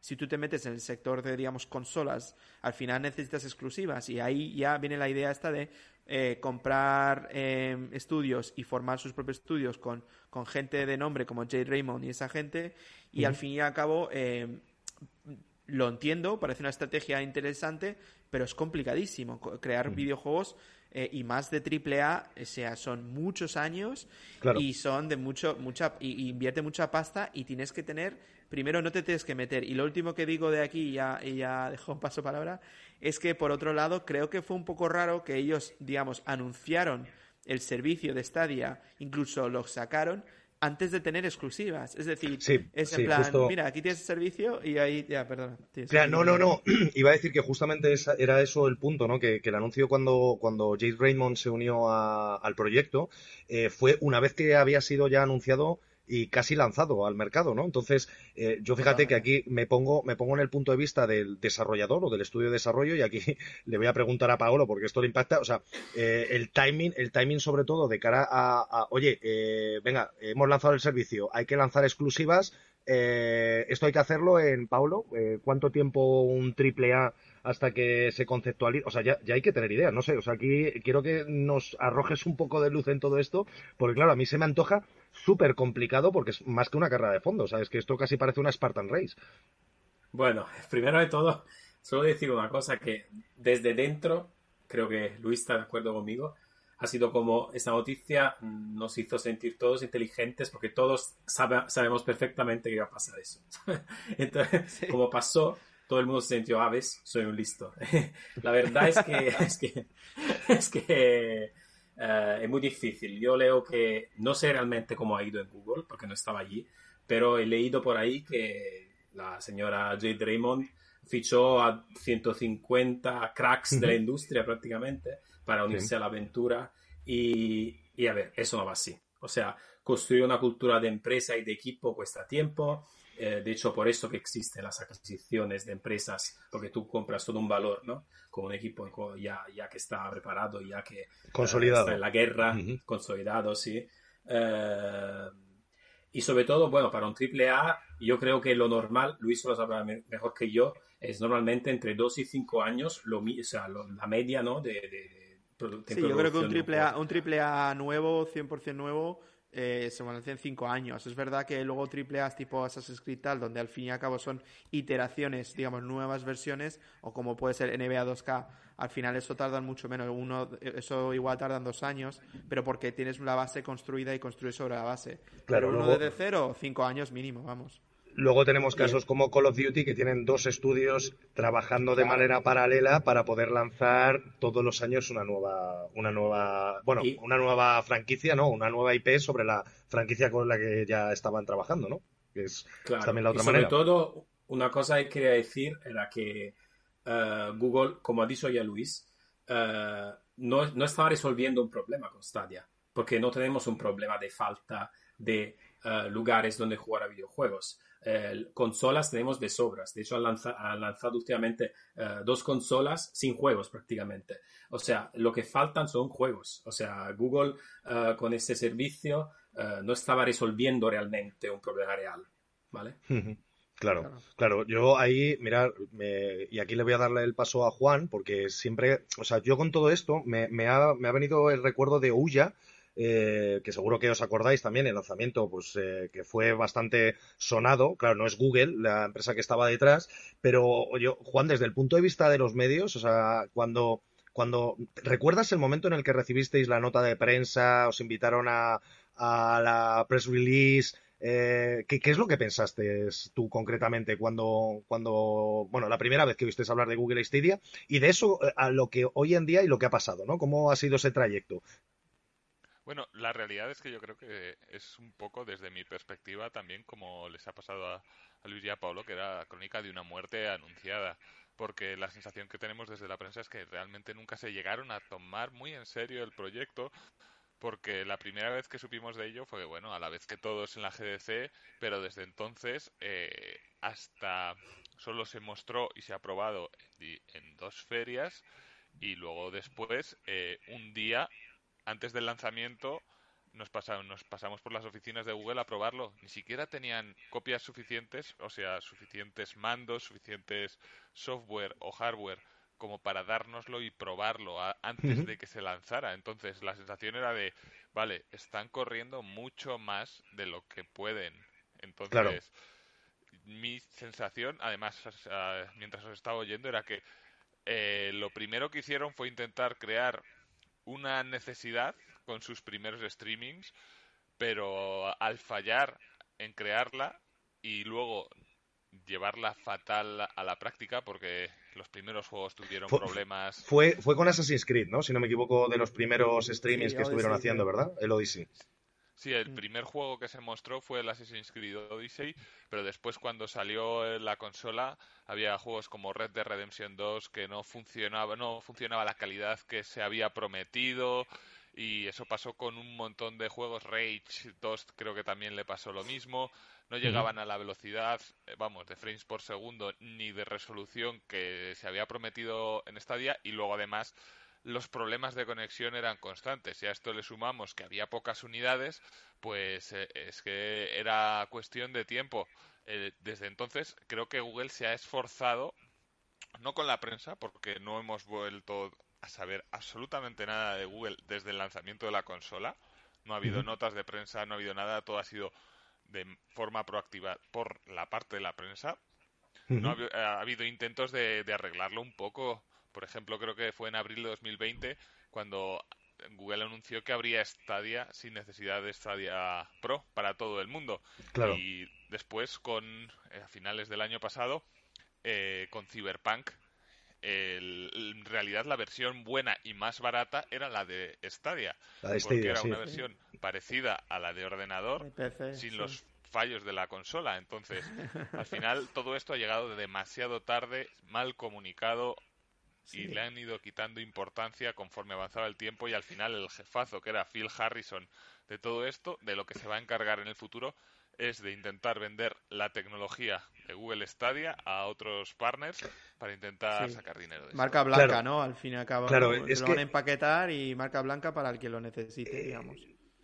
si tú te metes en el sector de, digamos, consolas, al final necesitas exclusivas. Y ahí ya viene la idea esta de eh, comprar em, estudios y formar sus propios estudios con, con gente de nombre como Jade Raymond y esa gente. Y al fin y al cabo em, lo entiendo, parece una estrategia interesante, pero es complicadísimo crear videojuegos eh, y más de triple A, o sea, son muchos años y son de mucho, mucha, y, invierte mucha pasta y tienes que tener, primero no te tienes que meter. Y lo último que digo de aquí, ya, y ya dejo un paso palabra, es que por otro lado creo que fue un poco raro que ellos, digamos, anunciaron el servicio de Stadia, incluso lo sacaron, antes de tener exclusivas. Es decir, es en plan, mira, aquí tienes el servicio y ahí, ya, perdona. no, no, no. Iba a decir que justamente era eso el punto, ¿no? Que, el anuncio cuando, cuando Jade Raymond se unió al proyecto eh, fue una vez que había sido ya anunciado y casi lanzado al mercado, ¿no? Entonces, eh, yo fíjate que aquí me pongo, me pongo en el punto de vista del desarrollador o del estudio de desarrollo y aquí le voy a preguntar a Paolo porque esto le impacta, o sea, eh, el timing, el timing sobre todo de cara a, oye, eh, venga, hemos lanzado el servicio, hay que lanzar exclusivas, esto hay que hacerlo en Paolo, ¿cuánto tiempo un triple A hasta que se conceptualice. O sea, ya, ya hay que tener ideas, no sé. O sea, aquí quiero que nos arrojes un poco de luz en todo esto, porque claro, a mí se me antoja súper complicado porque es más que una carrera de fondo. ¿Sabes? Que esto casi parece una Spartan Race. Bueno, primero de todo, solo decir una cosa: que desde dentro, creo que Luis está de acuerdo conmigo. Ha sido como esta noticia nos hizo sentir todos inteligentes porque todos sabemos perfectamente que iba a pasar eso. Entonces, como pasó, todo el mundo se sintió, ah, soy un listo. la verdad es que es que, es, que eh, es muy difícil. Yo leo que no sé realmente cómo ha ido en Google, porque no estaba allí, pero he leído por ahí que la señora Jade Raymond fichó a 150 cracks de la industria prácticamente para unirse a la aventura y, y, a ver, eso no va así. O sea, construir una cultura de empresa y de equipo cuesta tiempo, eh, de hecho, por eso que existen las adquisiciones de empresas, porque tú compras todo un valor, ¿no? Con un equipo ya, ya que está preparado, ya que eh, consolidado. está en la guerra, consolidado, sí. Eh, y sobre todo, bueno, para un triple A, yo creo que lo normal, Luis lo sabrá mejor que yo, es normalmente entre 2 y 5 años, lo, o sea, la media, ¿no? De, Sí, yo creo que un triple, a, un triple A nuevo, 100% nuevo, eh, se en 5 años. Es verdad que luego triple A tipo Assassin's Creed tal, donde al fin y al cabo son iteraciones, digamos, nuevas versiones, o como puede ser NBA 2K, al final eso tarda mucho menos. Uno, eso igual tardan dos años, pero porque tienes la base construida y construyes sobre la base. Claro, pero uno desde cero, cinco años mínimo, vamos. Luego tenemos casos como Call of Duty que tienen dos estudios trabajando de manera paralela para poder lanzar todos los años una nueva, una nueva, bueno, una nueva franquicia, ¿no? Una nueva IP sobre la franquicia con la que ya estaban trabajando, ¿no? Que es también la otra y sobre todo, una cosa que quería decir era que eh, Google, como ha dicho ya Luis, eh, no, no estaba resolviendo un problema con Stadia, porque no tenemos un problema de falta de eh, lugares donde jugar a videojuegos consolas tenemos de sobras. De hecho, han, lanzado últimamente eh, dos consolas sin juegos prácticamente. O sea, lo que faltan son juegos. O sea, Google eh, con este servicio eh, no estaba resolviendo realmente un problema real. ¿Vale? Claro, claro, Yo ahí, mirar, y aquí le voy a darle el paso a Juan, porque siempre, o sea, yo con todo esto me, me, ha, me ha venido el recuerdo de Uya, eh, que seguro que os acordáis también, el lanzamiento, pues eh, que fue bastante sonado. Claro, no es Google la empresa que estaba detrás, pero yo, Juan, desde el punto de vista de los medios, o sea, cuando cuando recuerdas el momento en el que recibisteis la nota de prensa, os invitaron a, la press release, eh, ¿qué, es lo que pensaste tú concretamente cuando, cuando, bueno, la primera vez que oíste hablar de Google Stadia y de eso a lo que hoy en día y lo que ha pasado, ¿no? ¿Cómo ha sido ese trayecto? Bueno, la realidad es que yo creo que es un poco desde mi perspectiva también como les ha pasado a, Luis y a Pablo, que era crónica de una muerte anunciada. Porque la sensación que tenemos desde la prensa es que realmente nunca se llegaron a tomar muy en serio el proyecto, porque la primera vez que supimos de ello fue, bueno, a la vez que todos en la GDC, pero desde entonces eh, hasta solo se mostró y se ha aprobado en, dos ferias y luego después eh, un día antes del lanzamiento nos, nos pasamos por las oficinas de Google a probarlo. Ni siquiera tenían copias suficientes, o sea, suficientes mandos, suficientes software o hardware como para dárnoslo y probarlo antes de que se lanzara. Entonces la sensación era de, vale, están corriendo mucho más de lo que pueden. Entonces, mi sensación, además, mientras os estaba oyendo, era que eh, lo primero que hicieron fue intentar crear una necesidad con sus primeros streamings, pero al fallar en crearla y luego llevarla fatal a la práctica porque los primeros juegos tuvieron problemas. Fue, fue con Assassin's Creed, ¿no? Si no me equivoco, de los primeros streamings que estuvieron haciendo, ¿verdad? El Odyssey. Sí, el mm. primer juego que se mostró fue el Assassin's Creed Odyssey, pero después cuando salió la consola había juegos como Red Dead Redemption 2 que no funcionaba, no funcionaba la calidad que se había prometido y eso pasó con un montón de juegos. Rage 2 creo que también le pasó lo mismo. No llegaban a la velocidad, eh, vamos, de frames por segundo ni de resolución que se había prometido en Stadia y luego además los problemas de conexión eran constantes. Y a esto le sumamos que había pocas unidades, pues eh, es que era cuestión de tiempo. Eh, desde entonces creo que Google se ha esforzado, no con la prensa, porque no hemos vuelto a saber absolutamente nada de Google desde el lanzamiento de la consola. No ha habido notas de prensa, no ha habido nada, todo ha sido de forma proactiva por la parte de la prensa. No ha, habido intentos de, de arreglarlo un poco por ejemplo, creo que fue en abril de 2020 cuando Google anunció que habría Stadia sin necesidad de Stadia Pro para todo el mundo. Y después, con eh, a finales del año pasado, eh, con Cyberpunk, en realidad la versión buena y más barata era la de Stadia, porque era una versión parecida a la de ordenador, sin los fallos de la consola. Entonces, al final todo esto ha llegado demasiado tarde, mal comunicado, y le han ido quitando importancia conforme avanzaba el tiempo y al final el jefazo que era Phil Harrison de todo esto, de lo que se va a encargar en el futuro es de intentar vender la tecnología de Google Stadia a otros partners para intentar sacar dinero de Marca blanca, ¿no? Al fin y al cabo. Claro, es lo van a empaquetar y marca blanca para el que lo necesite, digamos.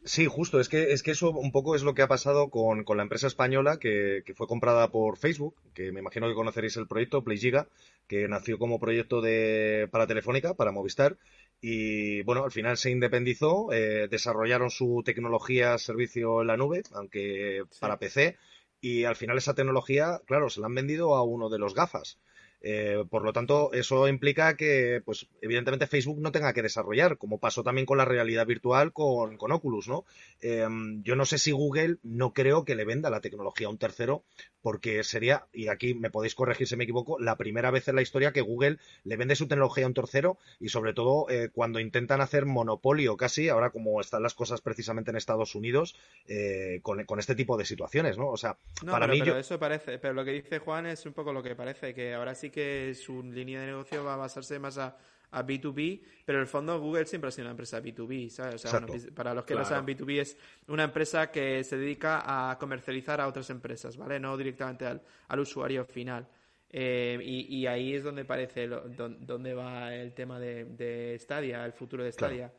Sí, justo, es que, es que eso un poco es lo que ha pasado con, con la empresa española que, que, fue comprada por Facebook, que me imagino que conoceréis el proyecto, PlayGiga, que nació como proyecto de, para Telefónica, para Movistar, y bueno, al final se independizó, eh, desarrollaron su tecnología servicio en la nube, aunque para PC, y al final esa tecnología, claro, se la han vendido a uno de los gafas. Eh, por lo tanto, eso implica que, pues, evidentemente Facebook no tenga que desarrollar, como pasó también con la realidad virtual con, con Oculus, ¿no? Em, yo no sé si Google no creo que le venda la tecnología a un tercero, porque sería, y aquí me podéis corregir si me equivoco, la primera vez en la historia que Google le vende su tecnología a un tercero y sobre todo eh, cuando intentan hacer monopolio casi, ahora como están las cosas precisamente en Estados Unidos, eh, con, este tipo de situaciones, ¿no? O sea, para mí pero eso parece, pero lo que dice Juan es un poco lo que parece, que ahora sí que su línea de negocio va a basarse más a, B2B, pero en el fondo Google siempre ha sido una empresa B2B, ¿sabes? O sea, para los que no saben, B2B es una empresa que se dedica a comercializar a otras empresas, ¿vale? No directamente al, al usuario final. Eh, y, ahí es donde parece donde va el tema de, de Stadia, el futuro de Stadia.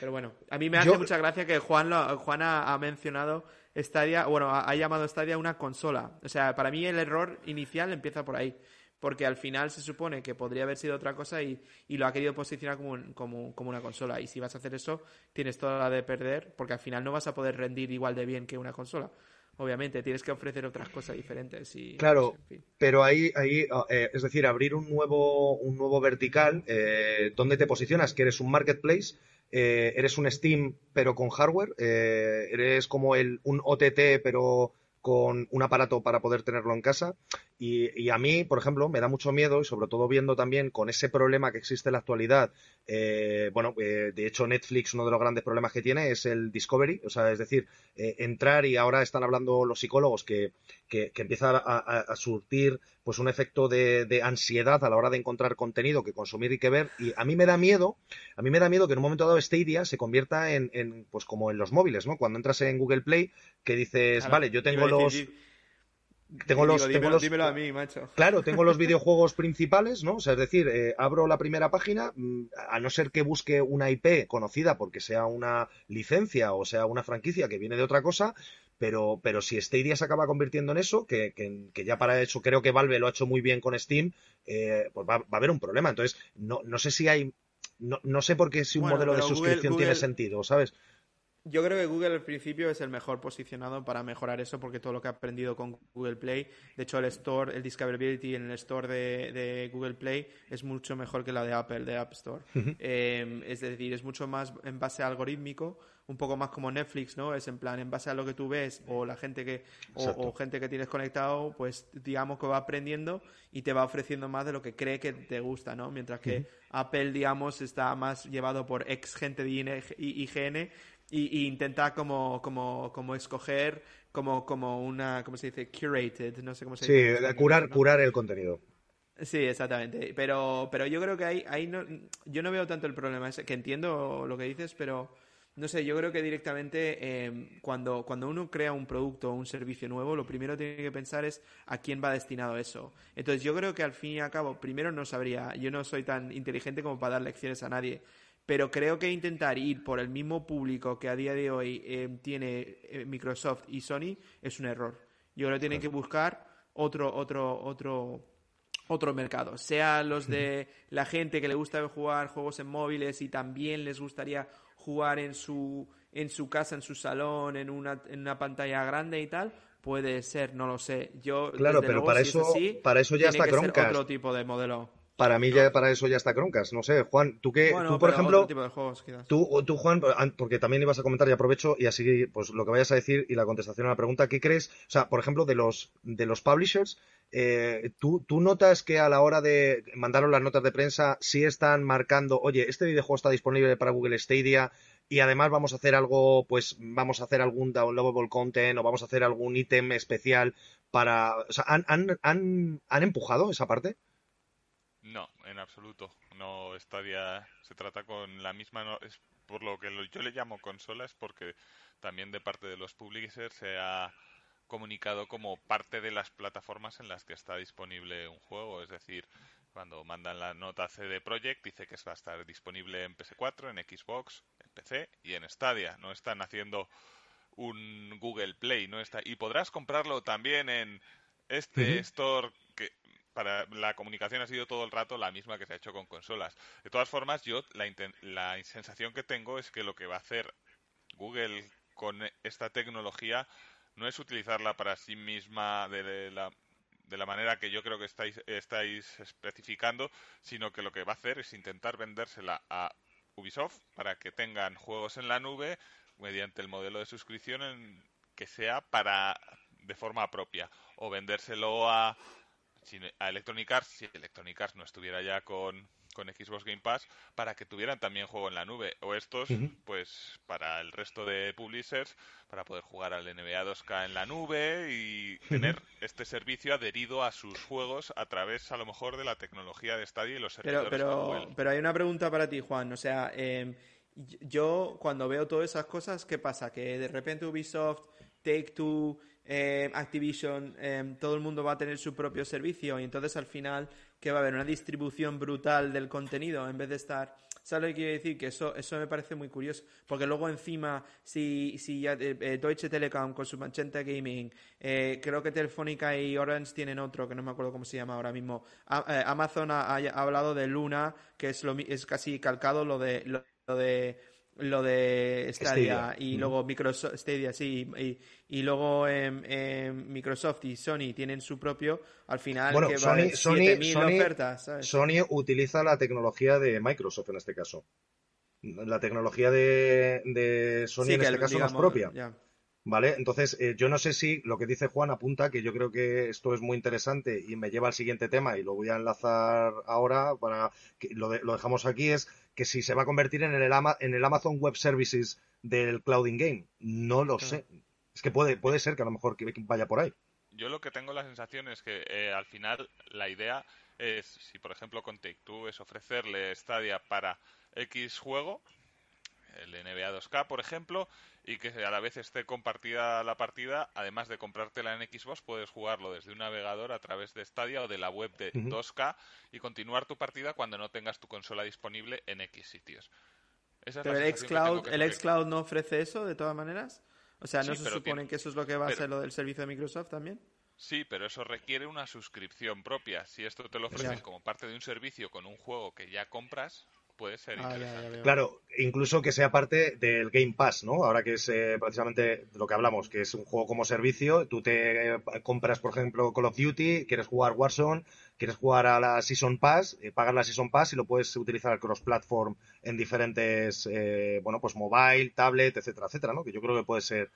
Pero bueno, a mí me hace mucha gracia que Juan, lo, Juan ha, mencionado Stadia, bueno, ha, ha, llamado Stadia una consola. O sea, para mí el error inicial empieza por ahí porque al final se supone que podría haber sido otra cosa y, lo ha querido posicionar como, como, una consola. Y si vas a hacer eso, tienes toda la de perder, porque al final no vas a poder rendir igual de bien que una consola. Obviamente, tienes que ofrecer otras cosas diferentes. Y, claro, pero ahí, ahí ah, eh, es decir, abrir un nuevo, un nuevo vertical, eh, ¿dónde te posicionas? Que eres un marketplace, eh, eres un Steam, pero con hardware, eh, eres como el, un OTT, pero con un aparato para poder tenerlo en casa. Y, a mí, por ejemplo, me da mucho miedo y sobre todo viendo también con ese problema que existe en la actualidad. Eh, bueno, eh, de hecho Netflix uno de los grandes problemas que tiene es el discovery, o sea, es decir, eh, entrar y ahora están hablando los psicólogos que, que, empieza a, surtir pues un efecto de, ansiedad a la hora de encontrar contenido que consumir y que ver. Y a mí me da miedo, a mí me da miedo que en un momento dado Stadia se convierta en, en pues como en los móviles, ¿no? Cuando entras en Google Play, que dices, vale, yo tengo los tengo los, dímelo, a mí, macho. Claro, tengo los videojuegos principales, ¿no? O sea, es decir, eh, abro la primera página, mm, a no ser que busque una IP conocida porque sea una licencia o sea una franquicia que viene de otra cosa, pero, pero si Stadia se acaba convirtiendo en eso, que, que, ya para eso creo que Valve lo ha hecho muy bien con Steam, eh, pues va, a haber un problema. Entonces, no, no sé si hay. No, no sé por qué si un modelo de suscripción tiene sentido, ¿sabes? Yo creo que Google al principio es el mejor posicionado para mejorar eso porque todo lo que ha aprendido con Google Play, de hecho el store, el Discoverability en el store de, Google Play es mucho mejor que la de Apple, de App Store. Em, es decir, es mucho más en base algorítmico, un poco más como Netflix, ¿no? Es en plan, en base a lo que tú ves o la gente que, o, gente que tienes conectado, pues digamos que va aprendiendo y te va ofreciendo más de lo que cree que te gusta, ¿no? Mientras que Apple, digamos, está más llevado por ex gente de IGN y, intenta como, como, como escoger como, como una, ¿cómo se dice? Curated, no sé cómo se dice. Sí, curar, curar el contenido. Sí, exactamente. Pero, pero yo creo que ahí, ahí no, yo no veo tanto el problema ese, que entiendo lo que dices, pero no sé, yo creo que directamente em, cuando, cuando uno crea un producto o un servicio nuevo, lo primero que tiene que pensar es a quién va destinado eso. Entonces yo creo que al fin y al cabo, primero no sabría, yo no soy tan inteligente como para dar lecciones a nadie, pero creo que intentar ir por el mismo público que a día de hoy eh, tiene Microsoft y Sony es un error. Yo creo que tienen que buscar otro, otro, otro, otro mercado. Sea los de la gente que le gusta jugar juegos en móviles y también les gustaría jugar en su, en su casa, en su salón, en una, en una pantalla grande y tal, puede ser, no lo sé. Yo, claro, pero para, eso, para eso ya está Chromecast. otro tipo de modelo. Para mí ya para eso ya está Croncast. No sé, Juan, tú qué, tú por ejemplo, tú, tú Juan, porque también ibas a comentar y aprovecho y así pues lo que vayas a decir y la contestación a la pregunta, ¿qué crees? O sea, por ejemplo, de los de los publishers, eh, ¿tú, ¿tú notas que a la hora de mandaron las notas de prensa sí están marcando, oye, este videojuego está disponible para Google Stadia y además vamos a hacer algo, pues vamos a hacer algún downloadable content o vamos a hacer algún ítem especial para, o sea, ¿han, han, han, han empujado esa parte? No, en absoluto. No estaría. Se trata con la misma. es por lo que yo le llamo consola, es porque también de parte de los publishers se ha comunicado como parte de las plataformas en las que está disponible un juego. Es decir, cuando mandan la nota CD Projekt, dice que va a estar disponible en PS4, en Xbox, en PC y en Stadia. No están haciendo un Google Play, no está. Y podrás comprarlo también en este store para la comunicación ha sido todo el rato la misma que se ha hecho con consolas. De todas formas, yo la, la sensación que tengo es que lo que va a hacer Google con esta tecnología no es utilizarla para sí misma de la, de la manera que yo creo que estáis, estáis especificando, sino que lo que va a hacer es intentar vendérsela a Ubisoft para que tengan juegos en la nube mediante el modelo de suscripción que sea para de forma propia o vendérselo a, a Electronic Arts si Electronic Arts no estuviera ya con, con Xbox Game Pass para que tuvieran también juego en la nube. O estos pues para el resto de publishers para poder jugar al NBA 2K en la nube y tener este servicio adherido a sus juegos a través a lo mejor de la tecnología de Stadia y los servidores pero pero, pero hay una pregunta para ti Juan. O sea eh, yo cuando veo todas esas cosas qué pasa que de repente Ubisoft Take Two eh, Activision, eh, todo el mundo va a tener su propio servicio y entonces al final que va a haber una distribución brutal del contenido en vez de estar... ¿Sabes lo que quiero decir? Que eso, eso me parece muy curioso. Porque luego encima, si, si ya, eh, Deutsche Telekom con su Manchenta Gaming, creo que Telefónica y Orange tienen otro, que no me acuerdo cómo se llama ahora mismo. Amazon ha, hablado de Luna, que es, lo, es casi calcado lo de, lo de lo de Stadia, y luego Microsoft Stadia sí y, luego Microsoft y Sony tienen su propio al final que Sony, Sony, ofertas Sony utiliza la tecnología de Microsoft en este caso. La tecnología de, Sony en este caso más propia. ¿Vale? Entonces, eh, yo no sé si lo que dice Juan apunta, que yo creo que esto es muy interesante y me lleva al siguiente tema y lo voy a enlazar ahora para que lo, lo dejamos aquí, es que si se va a convertir en el, en el Amazon Web Services del Clouding Game. No lo sé. Es que puede, puede ser que a lo mejor vaya por ahí. Yo lo que tengo la sensación es que eh, al final la idea es, si por ejemplo con Take-Two es ofrecerle Stadia para X juego, el NBA 2K por ejemplo, y que a la vez esté compartida la partida, además de comprártela en Xbox, puedes jugarlo desde un navegador a través de Stadia o de la web de 2K y continuar tu partida cuando no tengas tu consola disponible en X sitios. Pero el xCloud, el xCloud no ofrece eso de todas maneras. O sea, ¿no se supone que eso es lo que va a ser lo del servicio de Microsoft también? Sí, pero eso requiere una suscripción propia. Si esto te lo ofrecen como parte de un servicio con un juego que ya compras, puede ser ah, interesante. claro, incluso que sea parte del Game Pass, ¿no? Ahora que es eh, precisamente lo que hablamos, que es un juego como servicio, tú te eh, compras, por ejemplo, Call of Duty, quieres jugar Warzone, quieres jugar a la Season Pass, eh, pagas la Season Pass y lo puedes utilizar cross-platform en diferentes, bueno, pues mobile, tablet, etcétera, etcétera, ¿no? Que yo creo que puede ser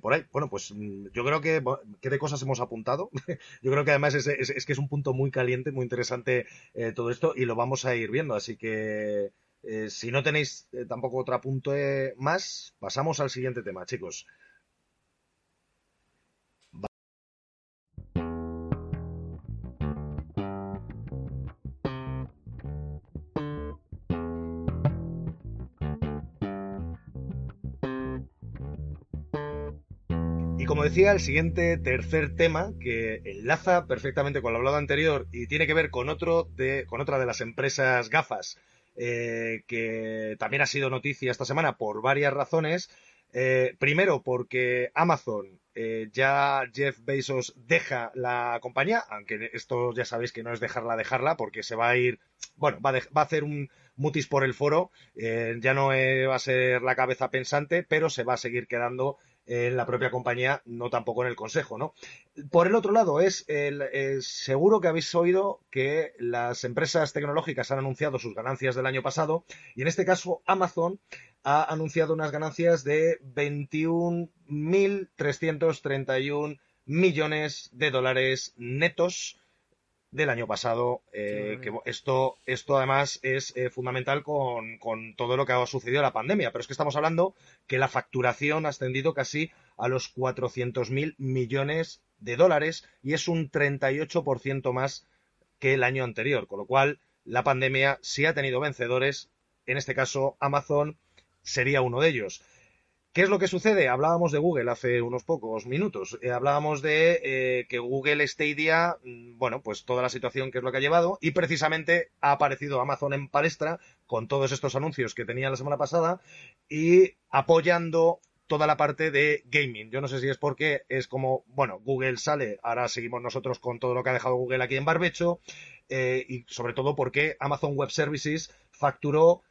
por ahí. Bueno, pues mm, yo creo que, ¿qué de cosas hemos apuntado? yo creo que además es, es, que es un punto muy caliente, muy interesante todo esto y lo vamos a ir viendo, así que eh, si no tenéis eh, tampoco otro punto más, pasamos al siguiente tema, chicos. Como decía, el siguiente tercer tema que enlaza perfectamente con lo hablado anterior y tiene que ver con otro de, con otra de las empresas gafas eh, que también ha sido noticia esta semana por varias razones. Eh, primero, porque Amazon, eh, ya Jeff Bezos deja la compañía, aunque esto ya sabéis que no es dejarla, dejarla, porque se va a ir, bueno, va, va a hacer un mutis por el foro, ya no va a ser la cabeza pensante, pero se va a seguir quedando en la propia compañía, no tampoco en el consejo, ¿no? Por el otro lado, es el, seguro que habéis oído que las empresas tecnológicas han anunciado sus ganancias del año pasado y en este caso Amazon ha anunciado unas ganancias de 21.331 millones de dólares netos del año pasado. Eh, que esto, esto además es eh, fundamental con, con, todo lo que ha sucedido en la pandemia. Pero es que estamos hablando que la facturación ha ascendido casi a los 400.000 millones de dólares y es un 38% más que el año anterior. Con lo cual, la pandemia sí ha tenido vencedores. En este caso, Amazon sería uno de ellos. ¿Qué es lo que sucede? Hablábamos de Google hace unos pocos minutos. Eh, hablábamos de eh, que Google Stadia, mm, bueno, pues toda la situación que es lo que ha llevado y precisamente ha aparecido Amazon en palestra con todos estos anuncios que tenía la semana pasada y apoyando toda la parte de gaming. Yo no sé si es porque es como, bueno, Google sale, ahora seguimos nosotros con todo lo que ha dejado Google aquí en barbecho, eh, y sobre todo porque Amazon Web Services facturó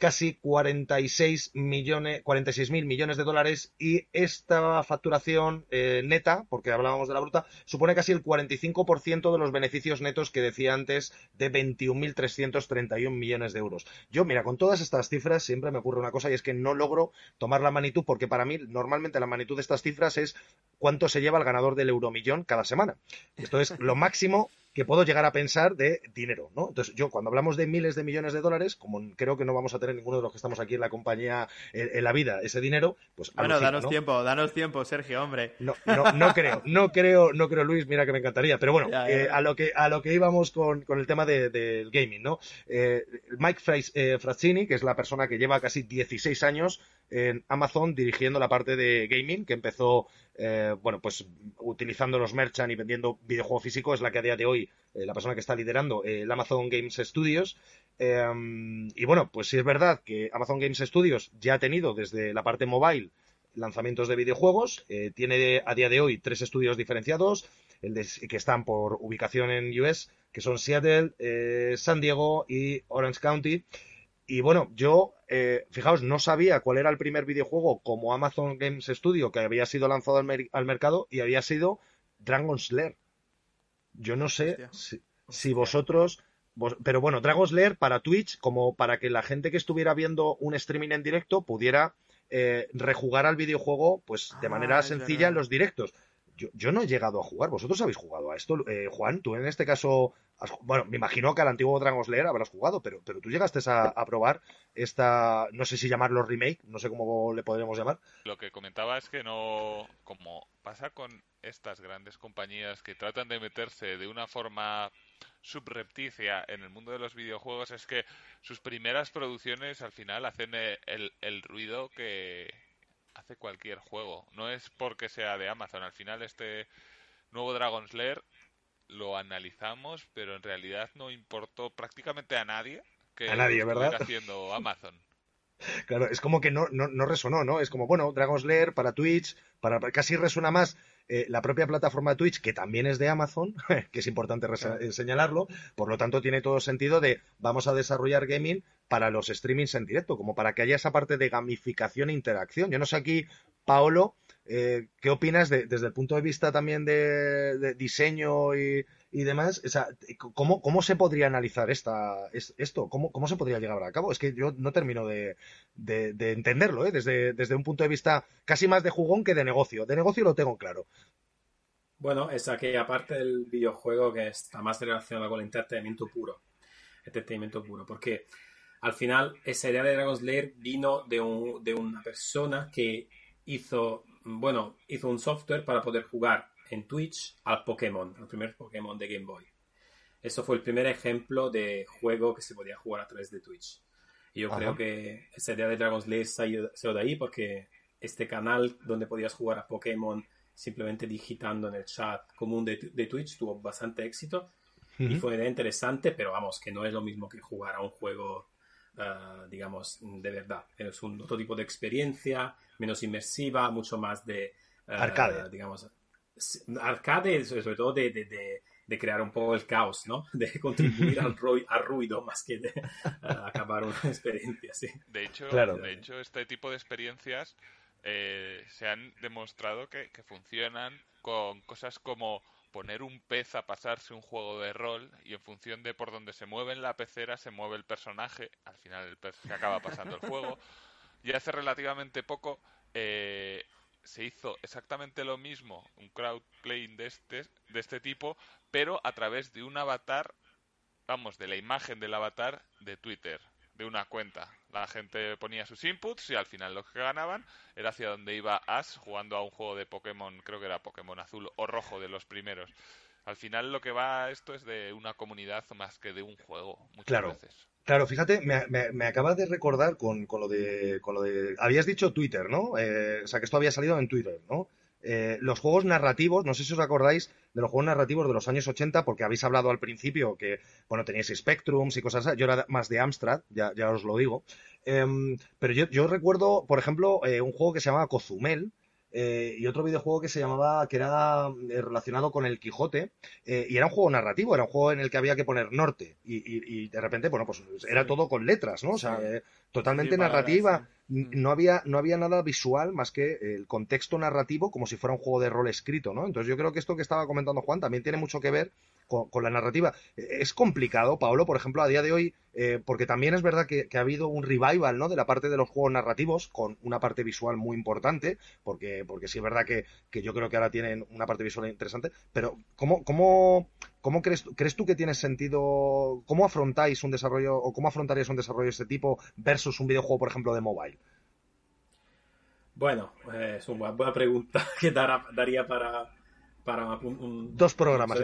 casi 46 millones, 46 mil millones de dólares y esta facturación eh, neta, porque hablábamos de la bruta, supone casi el 45% de los beneficios netos que decía antes de 21.331 millones de euros. Yo, mira, con todas estas cifras siempre me ocurre una cosa y es que no logro tomar la magnitud porque para mí normalmente la magnitud de estas cifras es cuánto se lleva el ganador del euromillón cada semana. Esto es lo máximo que puedo llegar a pensar de dinero, ¿no? Entonces, yo cuando hablamos de miles de millones de dólares, como creo que no vamos a tener ninguno de los que estamos aquí en la compañía en, la vida ese dinero, pues bueno, danos tiempo, danos tiempo, Sergio, hombre. No, no, no creo, no creo, no creo, Luis, mira que me encantaría, pero bueno, eh, a lo que a lo que íbamos con, el tema del gaming, ¿no? Eh, Mike eh, Frazzini, que es la persona que lleva casi 16 años en Amazon dirigiendo la parte de gaming, que empezó, eh, bueno, pues utilizando los merchant y vendiendo videojuego físico, es la que a día de hoy, eh, la persona que está liderando eh, el Amazon Games Studios. y bueno, pues sí es verdad que Amazon Games Studios ya ha tenido desde la parte mobile lanzamientos de videojuegos, tiene a día de hoy tres estudios diferenciados, el que están por ubicación en US, que son Seattle, San Diego y Orange County. Y bueno, yo, eh, fijaos, no sabía cuál era el primer videojuego como Amazon Games Studio que había sido lanzado al, mercado y había sido Dragon's Lair. Yo no sé si, vosotros... pero bueno, Dragon's Lair para Twitch, como para que la gente que estuviera viendo un streaming en directo pudiera eh, rejugar al videojuego pues de manera ah, sencilla en los directos. Yo, no he llegado a jugar. ¿Vosotros habéis jugado a esto? Eh, Juan, tú en este caso, bueno, me imagino que al antiguo Dragon Slayer habrás jugado, pero, pero tú llegaste a, probar esta, no sé si llamarlo remake, no sé cómo le podríamos llamar. Lo que comentaba es que no, como pasa con estas grandes compañías que tratan de meterse de una forma subrepticia en el mundo de los videojuegos, es que sus primeras producciones al final hacen el ruido que hace cualquier juego. No es porque sea de Amazon. Al final este nuevo Dragon's Lair lo analizamos, pero en realidad no importó prácticamente a nadie que a nadie, ¿verdad? haciendo Amazon. Claro, es como que no, no, no, resonó, ¿no? Es como, bueno, Dragon's Lair para Twitch, para casi resuena más eh, la propia plataforma Twitch, que también es de Amazon, que es importante eh, señalarlo, por lo tanto tiene todo sentido de vamos a desarrollar gaming para los streamings en directo, como para que haya esa parte de gamificación e interacción. Yo no sé aquí, Paolo, eh, ¿qué opinas desde el punto de vista también de, diseño y, demás? O sea, ¿cómo, se podría analizar esta, esto? ¿Cómo, ¿Cómo, se podría llegar a cabo? Es que yo no termino de, entenderlo, ¿eh? desde, desde un punto de vista casi más de jugón que de negocio. De negocio lo tengo claro. Bueno, es aquella parte del videojuego que está más relacionada con el entretenimiento puro. Entretenimiento puro. Porque al final esa idea de Dragon's Lair vino de, una persona que hizo, bueno, hizo un software para poder jugar en Twitch al Pokémon, al primer Pokémon de Game Boy. Eso fue el primer ejemplo de juego que se podía jugar a través de Twitch. Y yo creo que esa idea de Dragon's Lair salió de ahí porque este canal donde podías jugar a Pokémon simplemente digitando en el chat común de, Twitch tuvo bastante éxito. Y fue interesante, pero vamos, que no es lo mismo que jugar a un juego Ah, digamos, de verdad. Es un otro tipo de experiencia, menos inmersiva, mucho más de... Ah, arcade. Digamos, arcade, sobre todo de, de, crear un poco el caos, ¿no? De contribuir al, ruido más que de acabar una experiencia, sí. De hecho, de hecho este tipo de experiencias eh, se han demostrado que, que funcionan con cosas como poner un pez a pasarse un juego de rol y en función de por donde se mueve en la pecera se mueve el personaje, al final el pez se acaba pasando el juego. Y hace relativamente poco eh, se hizo exactamente lo mismo, un crowd playing de este, de este tipo, pero a través de un avatar, vamos, de la imagen del avatar de Twitter de una cuenta. La gente ponía sus inputs y al final lo que ganaban era hacia donde iba Ash jugando a un juego de Pokémon, creo que era Pokémon azul o rojo de los primeros. Al final lo que va esto es de una comunidad más que de un juego, muchas claro. veces. Claro, fíjate, me, me, acabas de recordar con, lo de, con lo de... Habías dicho Twitter, ¿no? Eh, o sea, que esto había salido en Twitter, ¿no? Eh, los juegos narrativos, no sé si os acordáis de los juegos narrativos de los años 80, porque habéis hablado al principio que, bueno, teníais Spectrums y cosas así. Yo era más de Amstrad, ya, ya os lo digo. Em, pero yo, yo, recuerdo, por ejemplo, eh, un juego que se llamaba Cozumel, eh, y otro videojuego que se llamaba, que era eh, relacionado con el Quijote, eh, y era un juego narrativo, era un juego en el que había que poner norte, y, de repente, bueno, pues era todo con letras, ¿no? O sea, totalmente narrativa. No había, no había nada visual más que el contexto narrativo como si fuera un juego de rol escrito, ¿no? Entonces yo creo que esto que estaba comentando Juan también tiene mucho que ver con, la narrativa. Es complicado, Paolo, por ejemplo, a día de hoy, eh, porque también es verdad que, ha habido un revival, ¿no? De la parte de los juegos narrativos, con una parte visual muy importante, porque, porque sí es verdad que, yo creo que ahora tienen una parte visual interesante, pero ¿cómo, cómo, cómo crees, crees tú que tiene sentido, cómo afrontáis un desarrollo, o cómo afrontarías un desarrollo de este tipo versus un videojuego, por ejemplo, de mobile? Bueno, eh, es una buena pregunta que daría para, para un, dos programas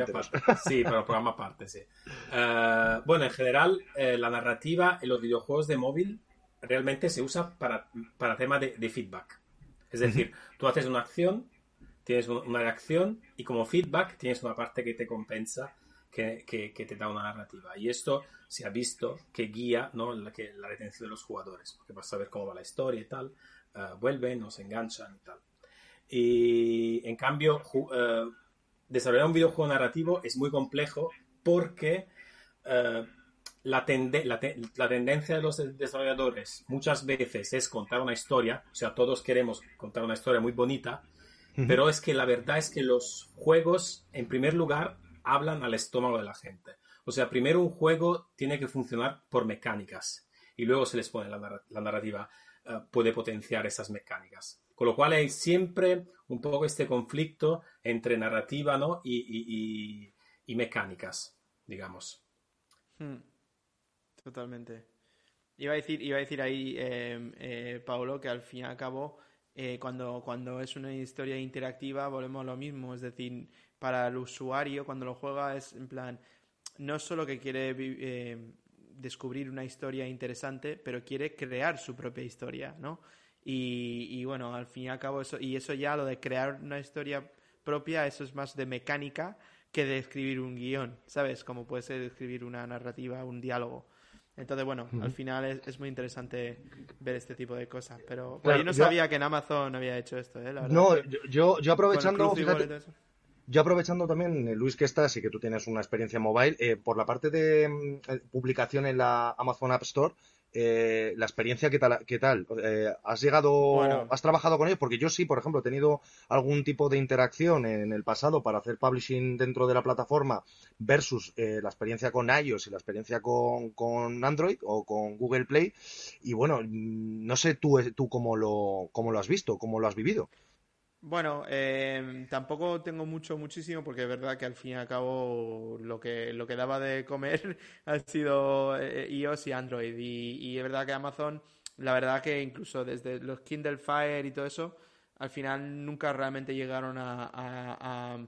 Sí, para un programa aparte, sí. Eh, bueno, en general, eh, la narrativa en los videojuegos de móvil realmente se usa para, para tema de, feedback. Es decir, tú haces una acción, tienes una reacción y como feedback tienes una parte que te compensa, que, que, te da una narrativa. Y esto se ha visto que guía ¿no? la, que, la retención de los jugadores, porque vas a saber cómo va la historia y tal, uh, vuelven, nos enganchan y tal. Y en cambio, eh, desarrollar un videojuego narrativo es muy complejo porque eh, la, la, tendencia de los desarrolladores muchas veces es contar una historia, o sea, todos queremos contar una historia muy bonita, pero es que la verdad es que los juegos, en primer lugar, hablan al estómago de la gente. O sea, primero un juego tiene que funcionar por mecánicas y luego se les pone la, narrativa, eh, puede potenciar esas mecánicas. Con lo cual hay siempre un poco este conflicto entre narrativa ¿no? y, mecánicas, digamos. Hmm. Totalmente. Iba a decir, iba a decir ahí, eh, eh Paolo, que al fin y al cabo, eh, cuando, cuando es una historia interactiva, volvemos a lo mismo. Es decir, para el usuario, cuando lo juega, es en plan, no solo que quiere eh, descubrir una historia interesante, pero quiere crear su propia historia, ¿no? Y, bueno, al fin y al cabo, eso, y eso ya, lo de crear una historia propia, eso es más de mecánica que de escribir un guion, ¿sabes? Como puede ser escribir una narrativa, un diálogo. Entonces, bueno, al final es, muy interesante ver este tipo de cosas. Pero, yo no sabía que en Amazon había hecho esto, ¿eh? no, yo, yo aprovechando, yo aprovechando también, eh, Luis, que estás y que tú tienes una experiencia mobile, eh, por la parte de mm, eh, publicación en la Amazon App Store, eh, la experiencia, ¿qué tal? Qué tal? Eh, ¿Has llegado, has trabajado con ellos? Porque yo sí, por ejemplo, he tenido algún tipo de interacción en el pasado para hacer publishing dentro de la plataforma versus eh, la experiencia con iOS y la experiencia con, con, Android o con Google Play. Y bueno, no sé tú, tú cómo, lo, cómo lo has visto, cómo lo has vivido. Bueno, eh, tampoco tengo mucho, muchísimo, porque es verdad que al fin y al cabo lo que, lo que daba de comer ha sido eh, iOS y Android. Y, es verdad que Amazon, la verdad que incluso desde los Kindle Fire y todo eso, al final nunca realmente llegaron a a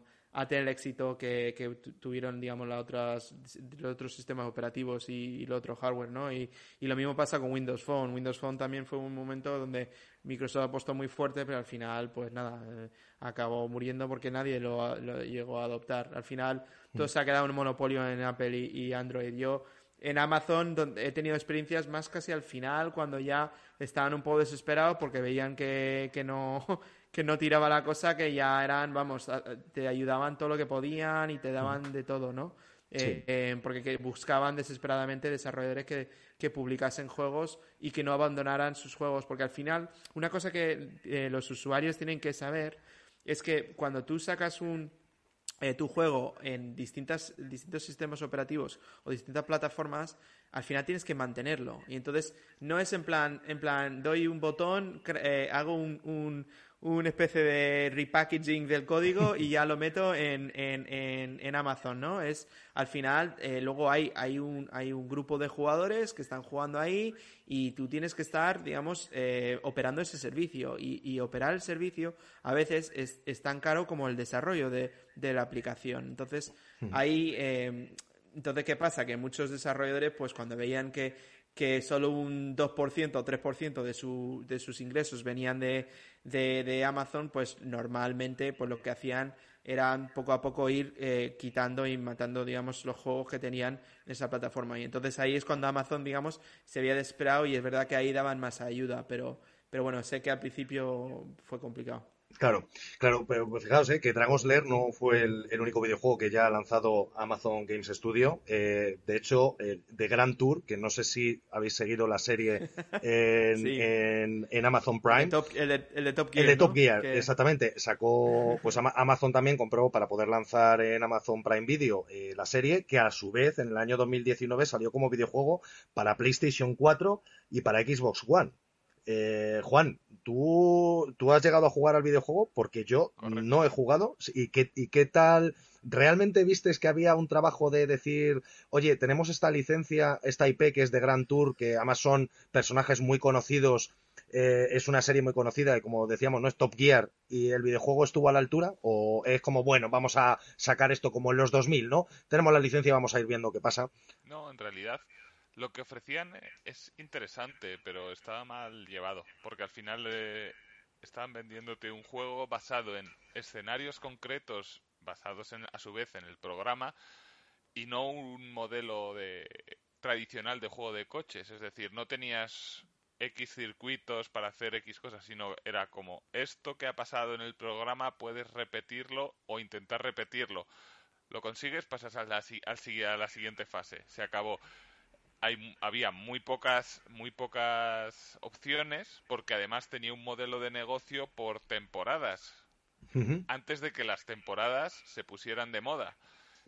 tener el éxito que, tuvieron, digamos, las otras, los otros sistemas operativos y, el otro hardware, ¿no? Y, lo mismo pasa con Windows Phone. Windows Phone también fue un momento donde Microsoft apostó muy fuerte, pero al final, pues nada, eh, acabó muriendo porque nadie lo, llegó a adoptar. Al final, todo mm. se ha quedado un monopolio en Apple y, Android. Yo en Amazon donde he tenido experiencias más casi al final, cuando ya estaban un poco desesperados porque veían que, que no que no tiraba la cosa, que ya eran, vamos, te ayudaban todo lo que podían y te daban de todo, ¿no? Eh, eh, porque buscaban desesperadamente desarrolladores que, que, publicasen juegos y que no abandonaran sus juegos. Porque al final, una cosa que eh, los usuarios tienen que saber es que cuando tú sacas un, tu juego en distintas, distintos sistemas operativos o distintas plataformas, al final tienes que mantenerlo. Y entonces no es en plan, en plan, doy un botón, hago un, una especie de repackaging del código y ya lo meto en, en, en, Amazon, ¿no? Es, al final, eh, luego hay, hay, un, hay un grupo de jugadores que están jugando ahí y tú tienes que estar, digamos, eh, operando ese servicio. Y, y, operar el servicio a veces es, es tan caro como el desarrollo de, de la aplicación. Entonces, hmm. ahí, eh, entonces, ¿qué pasa? Que muchos desarrolladores, pues cuando veían que que solo un 2% o 3% de, su, de sus ingresos venían de, de, Amazon, pues normalmente pues lo que hacían era poco a poco ir eh, quitando y matando, digamos, los juegos que tenían en esa plataforma. Y entonces ahí es cuando Amazon, digamos, se había desesperado y es verdad que ahí daban más ayuda, pero, pero bueno, sé que al principio fue complicado. Claro, claro, pero pues fijaos eh, que Dragon's Lair no fue el, único videojuego que ya ha lanzado Amazon Games Studio. Eh, de hecho, eh, The Grand Tour, que no sé si habéis seguido la serie en, en, Amazon Prime. El, de, Top Gear. El de Top Gear, exactamente. Sacó, pues Amazon también compró para poder lanzar en Amazon Prime Video eh, la serie, que a su vez en el año 2019 salió como videojuego para PlayStation 4 y para Xbox One. Eh, Juan, ¿tú, ¿tú has llegado a jugar al videojuego? Porque yo no he jugado. ¿Y qué, ¿Y qué tal? ¿Realmente vistes que había un trabajo de decir, oye, tenemos esta licencia, esta IP que es de Grand Tour, que además son personajes muy conocidos, eh, es una serie muy conocida y como decíamos, no es Top Gear y el videojuego estuvo a la altura? ¿O es como, bueno, vamos a sacar esto como en los 2000, ¿no? Tenemos la licencia y vamos a ir viendo qué pasa. No, en realidad lo que ofrecían es interesante, pero estaba mal llevado, porque al final eh, estaban vendiéndote un juego basado en escenarios concretos, basados en, a su vez en el programa, y no un modelo de tradicional de juego de coches. Es decir, no tenías X circuitos para hacer X cosas, sino era como esto que ha pasado en el programa puedes repetirlo o intentar repetirlo. Lo consigues, pasas a la, a la siguiente fase. Se acabó había muy pocas, muy pocas opciones porque además tenía un modelo de negocio por temporadas. Antes de que las temporadas se pusieran de moda.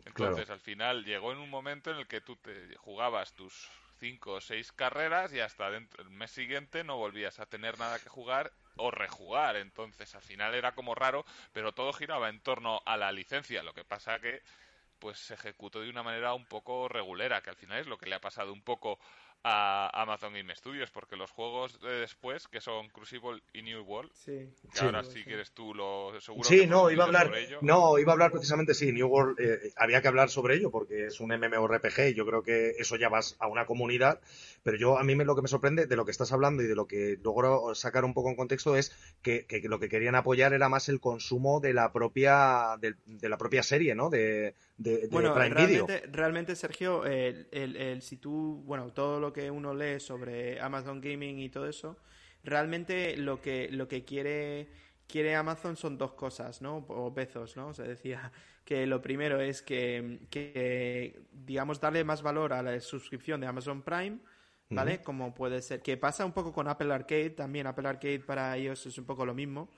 Entonces, al final llegó en un momento en el que tú te jugabas tus cinco o seis carreras y hasta dentro, el mes siguiente no volvías a tener nada que jugar o rejugar. Entonces, al final era como raro, pero todo giraba en torno a la licencia. Lo que pasa que pues se ejecutó de una manera un poco regulera, que al final es lo que le ha pasado un poco a Amazon Game Studios, porque los juegos de después, que son Crucible y New World, sí. ahora si quieres tú lo seguro Sí, no, iba a hablar, no, iba a hablar precisamente, sí, New World, eh, había que hablar sobre ello, porque es un MMORPG y yo creo que eso ya vas a una comunidad, pero yo a mí me, lo que me sorprende de lo que estás hablando y de lo que logro sacar un poco en contexto es que, lo que querían apoyar era más el consumo de la propia, de, la propia serie, ¿no? De, de, bueno, realmente, realmente, Sergio, el, el, si tú, bueno, todo lo que uno lee sobre Amazon Gaming y todo eso, realmente lo que, lo que quiere, quiere Amazon son dos cosas, ¿no? O Bezos, ¿no? Se decía que lo primero es que, que, digamos, darle más valor a la suscripción de Amazon Prime, ¿vale? Como puede ser, que pasa un poco con Apple Arcade, también Apple Arcade para ellos es un poco lo mismo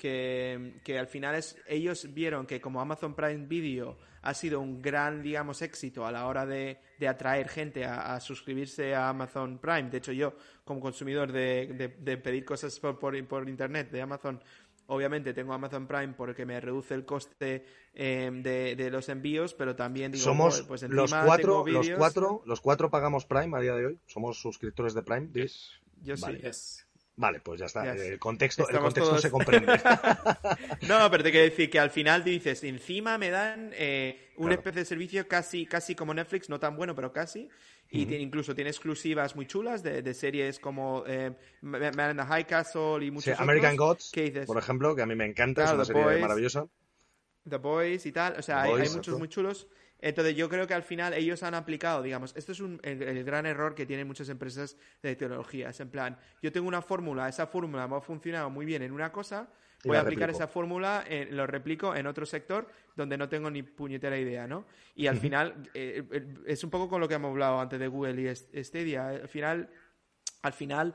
que, al final es, ellos vieron que como Amazon Prime Video ha sido un gran, digamos, éxito a la hora de, de atraer gente a, suscribirse a Amazon Prime. De hecho, yo, como consumidor de, de, pedir cosas por, por, Internet de Amazon, obviamente tengo Amazon Prime porque me reduce el coste em, de, los envíos, pero también digo, somos pues los cuatro, los cuatro, los cuatro pagamos Prime a día de hoy. Somos suscriptores de Prime. Yo sí. Vale, pues ya está. El contexto, el contexto se comprende. no, pero te quiero decir que al final dices, encima me dan eh, una especie de servicio casi, casi como Netflix, no tan bueno, pero casi. Y incluso tiene exclusivas muy chulas de, series como eh, Man in the High Castle y muchos American Gods, por ejemplo, que a mí me encanta, es una serie maravillosa. The Boys y tal, o sea, hay, muchos muy chulos. Entonces yo creo que al final ellos han aplicado, digamos, esto es un, el, gran error que tienen muchas empresas de tecnología. Es en plan, yo tengo una fórmula, esa fórmula me ha funcionado muy bien en una cosa, voy a aplicar esa fórmula, eh, lo replico en otro sector donde no tengo ni puñetera idea, ¿no? Y al final, eh, eh, es un poco con lo que hemos hablado antes de Google y Stadia. Al final, al final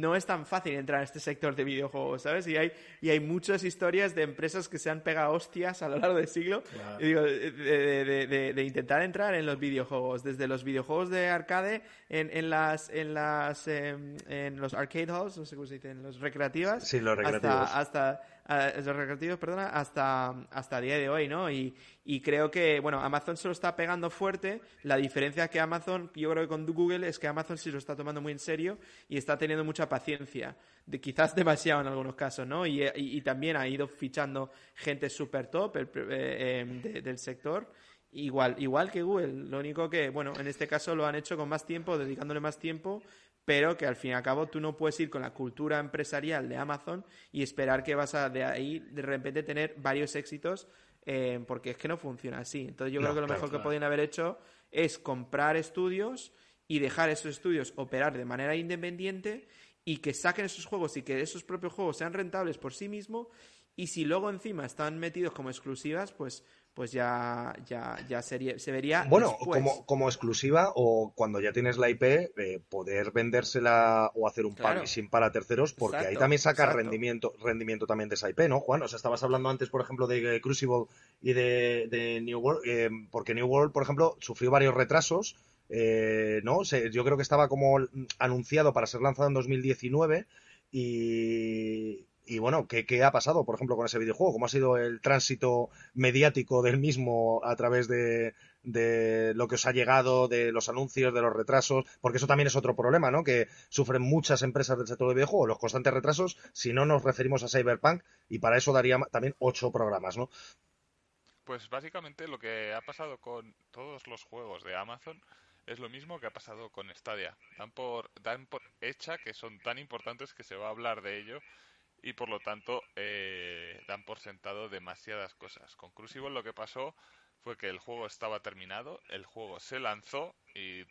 no es tan fácil entrar en este sector de videojuegos, ¿sabes? Y hay, y hay muchas historias de empresas que se han pegado hostias a lo largo del siglo de, intentar entrar en los videojuegos, desde los videojuegos de arcade en, en las en las em, en los arcade halls, no sé cómo se dice, en los recreativas, sí, los recreativos. hasta los recreativos, perdona, hasta, hasta el día de hoy, ¿no? Y, y creo que, bueno, Amazon se lo está pegando fuerte. La diferencia que Amazon, yo creo que con Google, es que Amazon se lo está tomando muy en serio y está teniendo mucha paciencia. De, quizás demasiado en algunos casos, ¿no? Y, y, también ha ido fichando gente súper top eh, em, del sector. Igual, igual que Google. Lo único que, bueno, en este caso lo han hecho con más tiempo, dedicándole más tiempo, pero que al fin y al cabo tú no puedes ir con la cultura empresarial de Amazon y esperar que vas a de ahí de repente tener varios éxitos, eh, porque es que no funciona así. Entonces yo creo que lo mejor que podrían haber hecho es comprar estudios y dejar esos estudios operar de manera independiente y que saquen esos juegos y que esos propios juegos sean rentables por sí mismos y si luego encima están metidos como exclusivas, pues pues ya, ya, ya sería, se vería. Bueno, como, como exclusiva o cuando ya tienes la IP, eh, poder vendérsela o hacer un claro. publishing para terceros, porque ahí también saca rendimiento, rendimiento también de esa IP, ¿no, Juan? O sea, estabas hablando antes, por ejemplo, de Crucible y de, New World, eh, porque New World, por ejemplo, sufrió varios retrasos. Eh, ¿no? yo creo que estaba como anunciado para ser lanzado en 2019 y, y bueno, ¿qué, ¿qué, ha pasado, por ejemplo, con ese videojuego? ¿Cómo ha sido el tránsito mediático del mismo a través de, de, lo que os ha llegado, de los anuncios, de los retrasos? Porque eso también es otro problema, ¿no? Que sufren muchas empresas del sector de videojuegos, los constantes retrasos, si no nos referimos a Cyberpunk, y para eso daría también ocho programas, ¿no? Pues básicamente lo que ha pasado con todos los juegos de Amazon es lo mismo que ha pasado con Stadia. Dan por, dan por hecha que son tan importantes que se va a hablar de ello y por lo tanto eh, dan por sentado demasiadas cosas. Con Crucible lo que pasó fue que el juego estaba terminado, el juego se lanzó y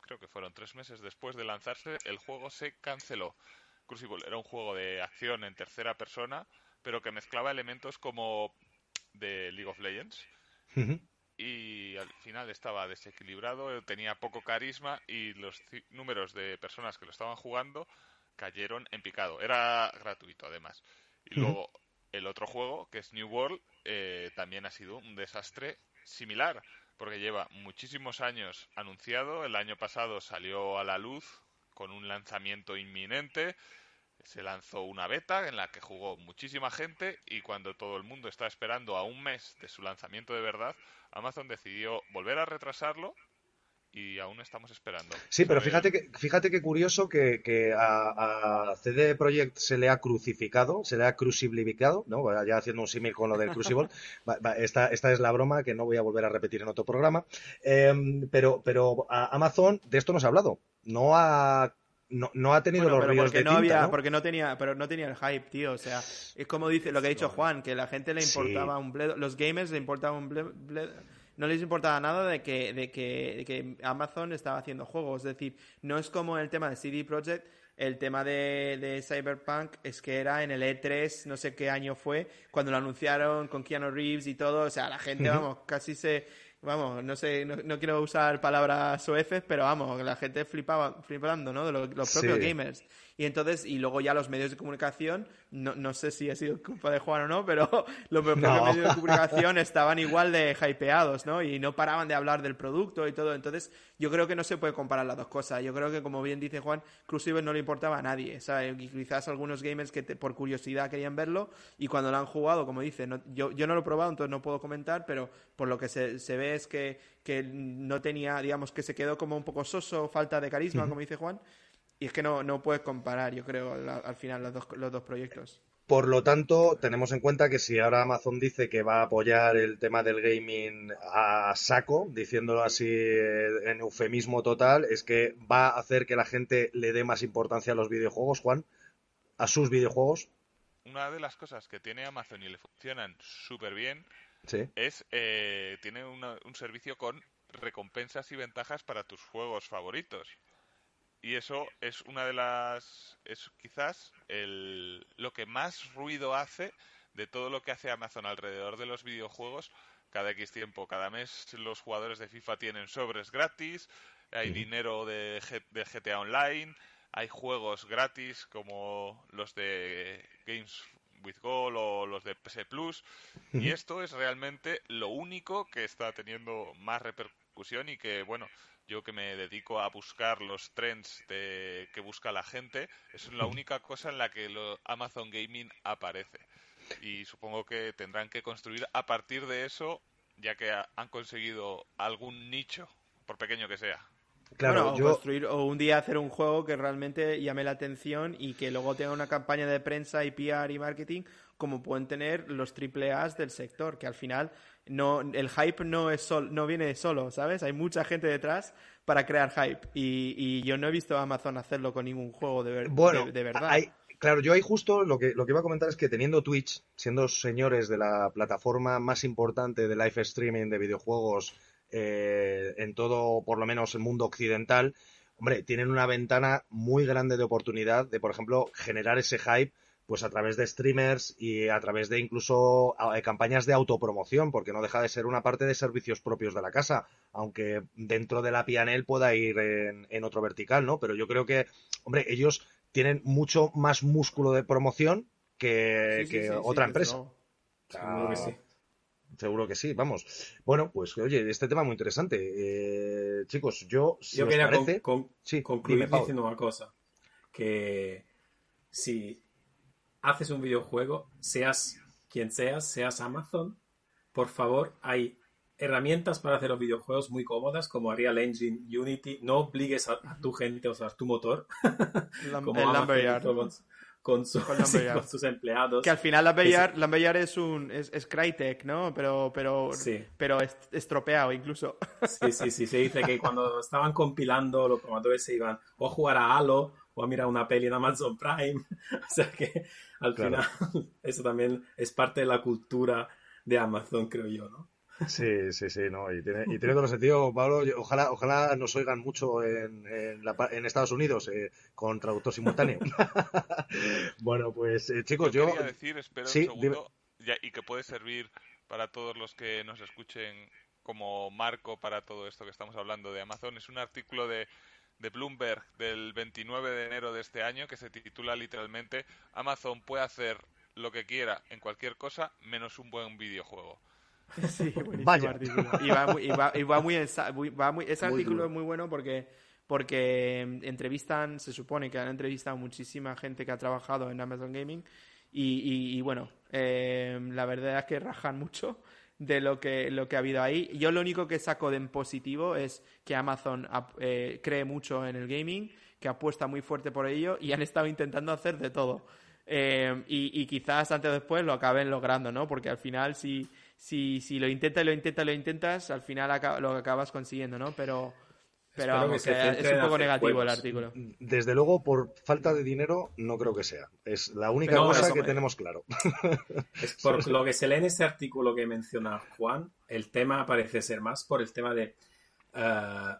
creo que fueron tres meses después de lanzarse, el juego se canceló. Crucible era un juego de acción en tercera persona, pero que mezclaba elementos como de League of Legends. Y al final estaba desequilibrado, tenía poco carisma y los números de personas que lo estaban jugando cayeron en picado. Era gratuito, además. Y luego el otro juego, que es New World, eh, también ha sido un desastre similar, porque lleva muchísimos años anunciado. El año pasado salió a la luz con un lanzamiento inminente. Se lanzó una beta en la que jugó muchísima gente y cuando todo el mundo está esperando a un mes de su lanzamiento de verdad, Amazon decidió volver a retrasarlo y aún estamos esperando. Sí, pero fíjate que fíjate qué curioso que, a, CD Projekt se le ha crucificado, se le ha crucificado, ¿no? Ya haciendo un símil con lo del Crucible. esta, esta es la broma que no voy a volver a repetir en otro programa. Em, pero, pero a Amazon de esto no se ha hablado. No ha no, ha tenido los ríos porque no había porque no tenía pero no tenía el hype tío o sea es como dice lo que ha dicho Juan que la gente le importaba un bledo los gamers le importaba un bledo, no les importaba nada de que, de que, de que Amazon estaba haciendo juegos. Es decir, no es como el tema de CD Projekt, el tema de, de, Cyberpunk es que era en el E3, no sé qué año fue, cuando lo anunciaron con Keanu Reeves y todo. O sea, la gente, vamos, casi se. Vamos, no sé, no, quiero usar palabras sueces, pero vamos, la gente flipaba, flipando, ¿no? De los, propios gamers. Y entonces, y luego ya los medios de comunicación, no, no sé si ha sido culpa de Juan o no, pero los propios medios de comunicación estaban igual de hypeados, ¿no? Y no paraban de hablar del producto y todo. Entonces, yo creo que no se puede comparar las dos cosas. Yo creo que, como bien dice Juan, Crucible no le importaba a nadie. ¿sabes? quizás algunos gamers que por curiosidad querían verlo y cuando lo han jugado, como dice, yo, yo no lo he probado, entonces no puedo comentar, pero por lo que se, se ve es que, que no tenía, digamos, que se quedó como un poco soso, falta de carisma, como dice Juan. Y es que no, no puedes comparar, yo creo, al final los dos, los dos proyectos. Por lo tanto, tenemos en cuenta que si ahora Amazon dice que va a apoyar el tema del gaming a saco, diciéndolo así eh, en eufemismo total, es que va a hacer que la gente le dé más importancia a los videojuegos, Juan, a sus videojuegos. Una de las cosas que tiene Amazon y le funcionan súper bien es eh, tiene un servicio con recompensas y ventajas para tus juegos favoritos y eso es una de las es quizás el, lo que más ruido hace de todo lo que hace Amazon alrededor de los videojuegos. Cada X tiempo, cada mes los jugadores de FIFA tienen sobres gratis, hay dinero de, de, GTA Online, hay juegos gratis como los de Games with Gold o los de PS Plus. Y esto es realmente lo único que está teniendo más repercusión y que bueno yo que me dedico a buscar los trends de, que busca la gente, es la única cosa en la que lo, Amazon Gaming aparece. Y supongo que tendrán que construir a partir de eso, ya que han conseguido algún nicho, por pequeño que sea. Claro, construir o un día hacer un juego que realmente llame la atención y que luego tenga una campaña de prensa y PR y marketing como pueden tener los triple A's del sector, que al final no el hype no es no viene solo, ¿sabes? Hay mucha gente detrás para crear hype y, yo no he visto a Amazon hacerlo con ningún juego de, de, verdad. claro, yo ahí justo lo que, lo que iba a comentar es que teniendo Twitch, siendo señores de la plataforma más importante de live streaming de videojuegos eh, en todo, por lo menos el mundo occidental, hombre, tienen una ventana muy grande de oportunidad de, por ejemplo, generar ese hype pues a través de streamers y a través de incluso campañas de autopromoción, porque no deja de ser una parte de servicios propios de la casa, aunque dentro de la PNL pueda ir en, otro vertical, ¿no? Pero yo creo que, hombre, ellos tienen mucho más músculo de promoción que, otra empresa. Seguro que sí, vamos. Bueno, pues oye, este tema es muy interesante. Eh, chicos, yo, si yo quería concluir diciendo una cosa. Que si haces un videojuego, seas quien seas, seas Amazon, por favor, hay herramientas para hacer los videojuegos muy cómodas como Unreal Engine, Unity. No obligues a, tu gente a usar tu motor. como el Amazon, con, sus empleados. Que al final Lambear, es un es, es, Crytek, ¿no? Pero pero pero estropeado incluso. Sí, sí, sí. Se dice que cuando estaban compilando los programadores se iban o a jugar a Halo o a mirar una peli en Amazon Prime. o sea que al final eso también es parte de la cultura de Amazon, creo yo, ¿no? Sí, sí, sí, no, y tiene, y tiene todo el sentido, Pablo. Ojalá, ojalá nos oigan mucho en, en, Estados Unidos eh, con traductor simultáneo. bueno, pues eh, chicos, yo. Quería decir, espera un segundo, y que puede servir para todos los que nos escuchen como marco para todo esto que estamos hablando de Amazon. Es un artículo de, de Bloomberg del 29 de enero de este año que se titula literalmente Amazon puede hacer lo que quiera en cualquier cosa menos un buen videojuego. Sí, buenísimo artículo. Y va muy, y va, y va muy, va muy ese artículo es muy bueno porque porque entrevistan, se supone que han entrevistado muchísima gente que ha trabajado en Amazon Gaming y, y, bueno, eh, la verdad es que rajan mucho de lo que, lo que ha habido ahí. Yo lo único que saco de en positivo es que Amazon eh, cree mucho en el gaming, que apuesta muy fuerte por ello y han estado intentando hacer de todo. Eh, y, y, quizás antes o después lo acaben logrando, ¿no? Porque al final si si, si lo intentas, lo intentas, lo intentas, al final lo acabas consiguiendo, ¿no? Pero, pero es un poco negativo el artículo. Desde luego, por falta de dinero, no creo que sea. Es la única cosa que tenemos claro. Es por lo que se lee en ese artículo que menciona Juan, el tema parece ser más por el tema de... Uh,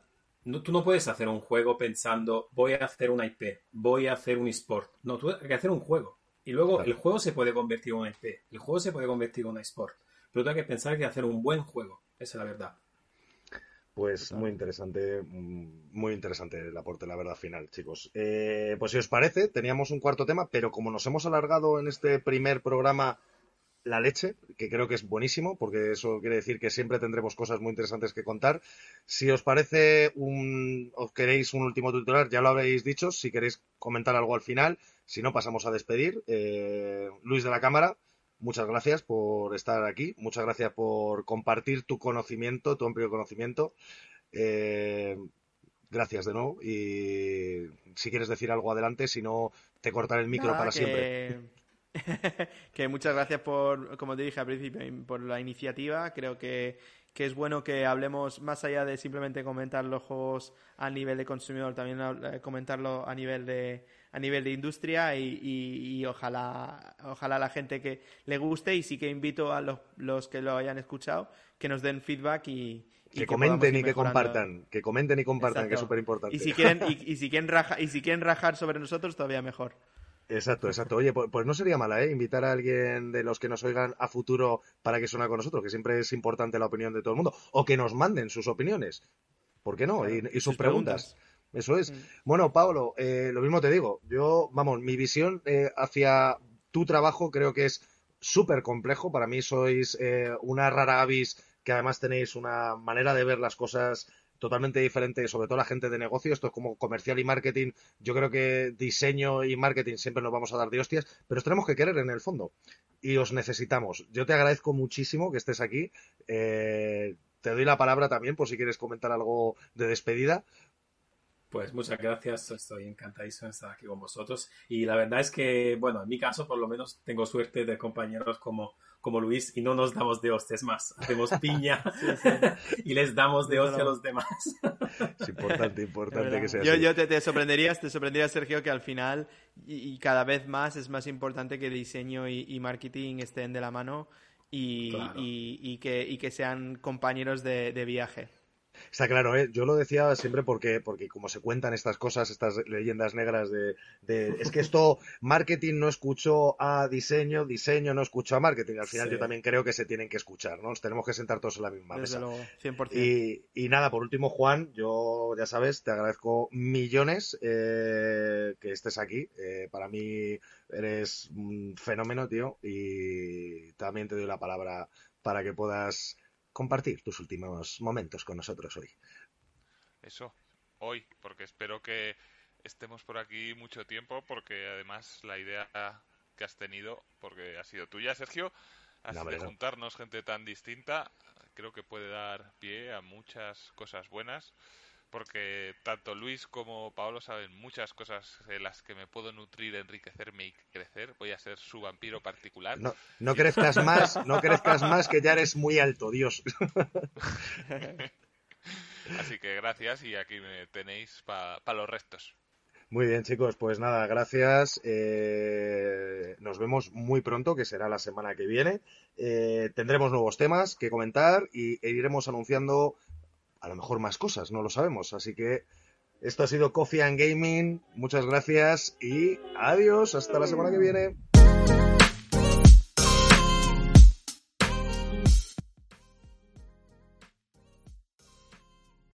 no, tú no puedes hacer un juego pensando voy a hacer una IP, voy a hacer un eSport. No, tú hay que hacer un juego. Y luego el juego se puede convertir en una IP, el juego se puede convertir en una eSport pero hay que pensar que hacer un buen juego. Esa es la verdad. Pues muy interesante, mm, muy interesante el aporte, la verdad, final, chicos. Eh, pues si os parece, teníamos un cuarto tema, pero como nos hemos alargado en este primer programa la leche, que creo que es buenísimo, porque eso quiere decir que siempre tendremos cosas muy interesantes que contar. Si os parece un, os queréis un último titular, ya lo habéis dicho, si queréis comentar algo al final, si no pasamos a despedir. Eh, Luis de la Cámara, muchas gracias por estar aquí, muchas gracias por compartir tu conocimiento, tu amplio conocimiento. Eh, gracias de nuevo y si quieres decir algo adelante, si no, te cortaré el micro para siempre. que muchas gracias por, como te dije al principio, por la iniciativa. Creo que, que, es bueno que hablemos más allá de simplemente comentar los juegos a nivel de consumidor, también eh, comentarlo a nivel de, a nivel de industria y, ojalá, ojalá la gente que le guste y sí que invito a los, los que lo hayan escuchado que nos den feedback y, que, comenten y que compartan, que comenten y compartan, que es súper importante. Y si quieren, y, si quieren y si quieren rajar sobre nosotros, todavía mejor. Exacto, exacto. Oye, pues, pues, no sería mala, ¿eh? Invitar a alguien de los que nos oigan a futuro para que suene con nosotros, que siempre es importante la opinión de todo el mundo. O que nos manden sus opiniones. ¿Por qué no? y, sus, preguntas. Eso es. Mm. Bueno, Pablo, eh, lo mismo te digo. Yo, vamos, mi visión eh, hacia tu trabajo creo que es súper complejo. Para mí sois eh, una rara avis que además tenéis una manera de ver las cosas totalmente diferente, sobre todo la gente de negocio. Esto es como comercial y marketing. Yo creo que diseño y marketing siempre nos vamos a dar de hostias, pero os tenemos que querer en el fondo. Y os necesitamos. Yo te agradezco muchísimo que estés aquí. te doy la palabra también por si quieres comentar algo de despedida. Pues muchas gracias, estoy encantadísimo de estar aquí con vosotros. Y la verdad es que, bueno, en mi caso por lo menos tengo suerte de compañeros como, como Luis y no nos damos de hostias más, hacemos piña y les damos de hostia a los demás. Es importante, importante que sea yo, así. Yo te, te, sorprenderías, te sorprenderías, Sergio, que al final y, y, cada vez más es más importante que diseño y, y marketing estén de la mano y, claro. y que, y, que, sean compañeros de, de viaje. Está claro, ¿eh? yo lo decía siempre porque, porque como se cuentan estas cosas, estas leyendas negras de, de es que esto, marketing no escuchó a diseño, diseño no escuchó a marketing. Al final sí. yo también creo que se tienen que escuchar, ¿no? Nos tenemos que sentar todos en la misma Desde mesa. Luego, 100%. Y, y nada, por último, Juan, yo ya sabes, te agradezco millones eh, que estés aquí. Eh, para mí eres un fenómeno, tío, y también te doy la palabra para que puedas compartir tus últimos momentos con nosotros hoy. Eso, hoy, porque espero que estemos por aquí mucho tiempo, porque además la idea que has tenido, porque ha sido tuya, Sergio, así no, de no. juntarnos gente tan distinta, creo que puede dar pie a muchas cosas buenas, porque tanto Luis como Paolo saben muchas cosas en las que me puedo nutrir, enriquecerme y crecer. Voy a ser su vampiro particular. No, no crezcas más, no crezcas más, que ya eres muy alto, Dios. Así que gracias y aquí me tenéis para pa los restos. Muy bien, chicos, pues nada, gracias. Eh, nos vemos muy pronto, que será la semana que viene. Eh, tendremos nuevos temas que comentar y e iremos anunciando a lo mejor más cosas, no lo sabemos. Así que esto ha sido Coffee and Gaming. Muchas gracias y adiós. Hasta la semana que viene.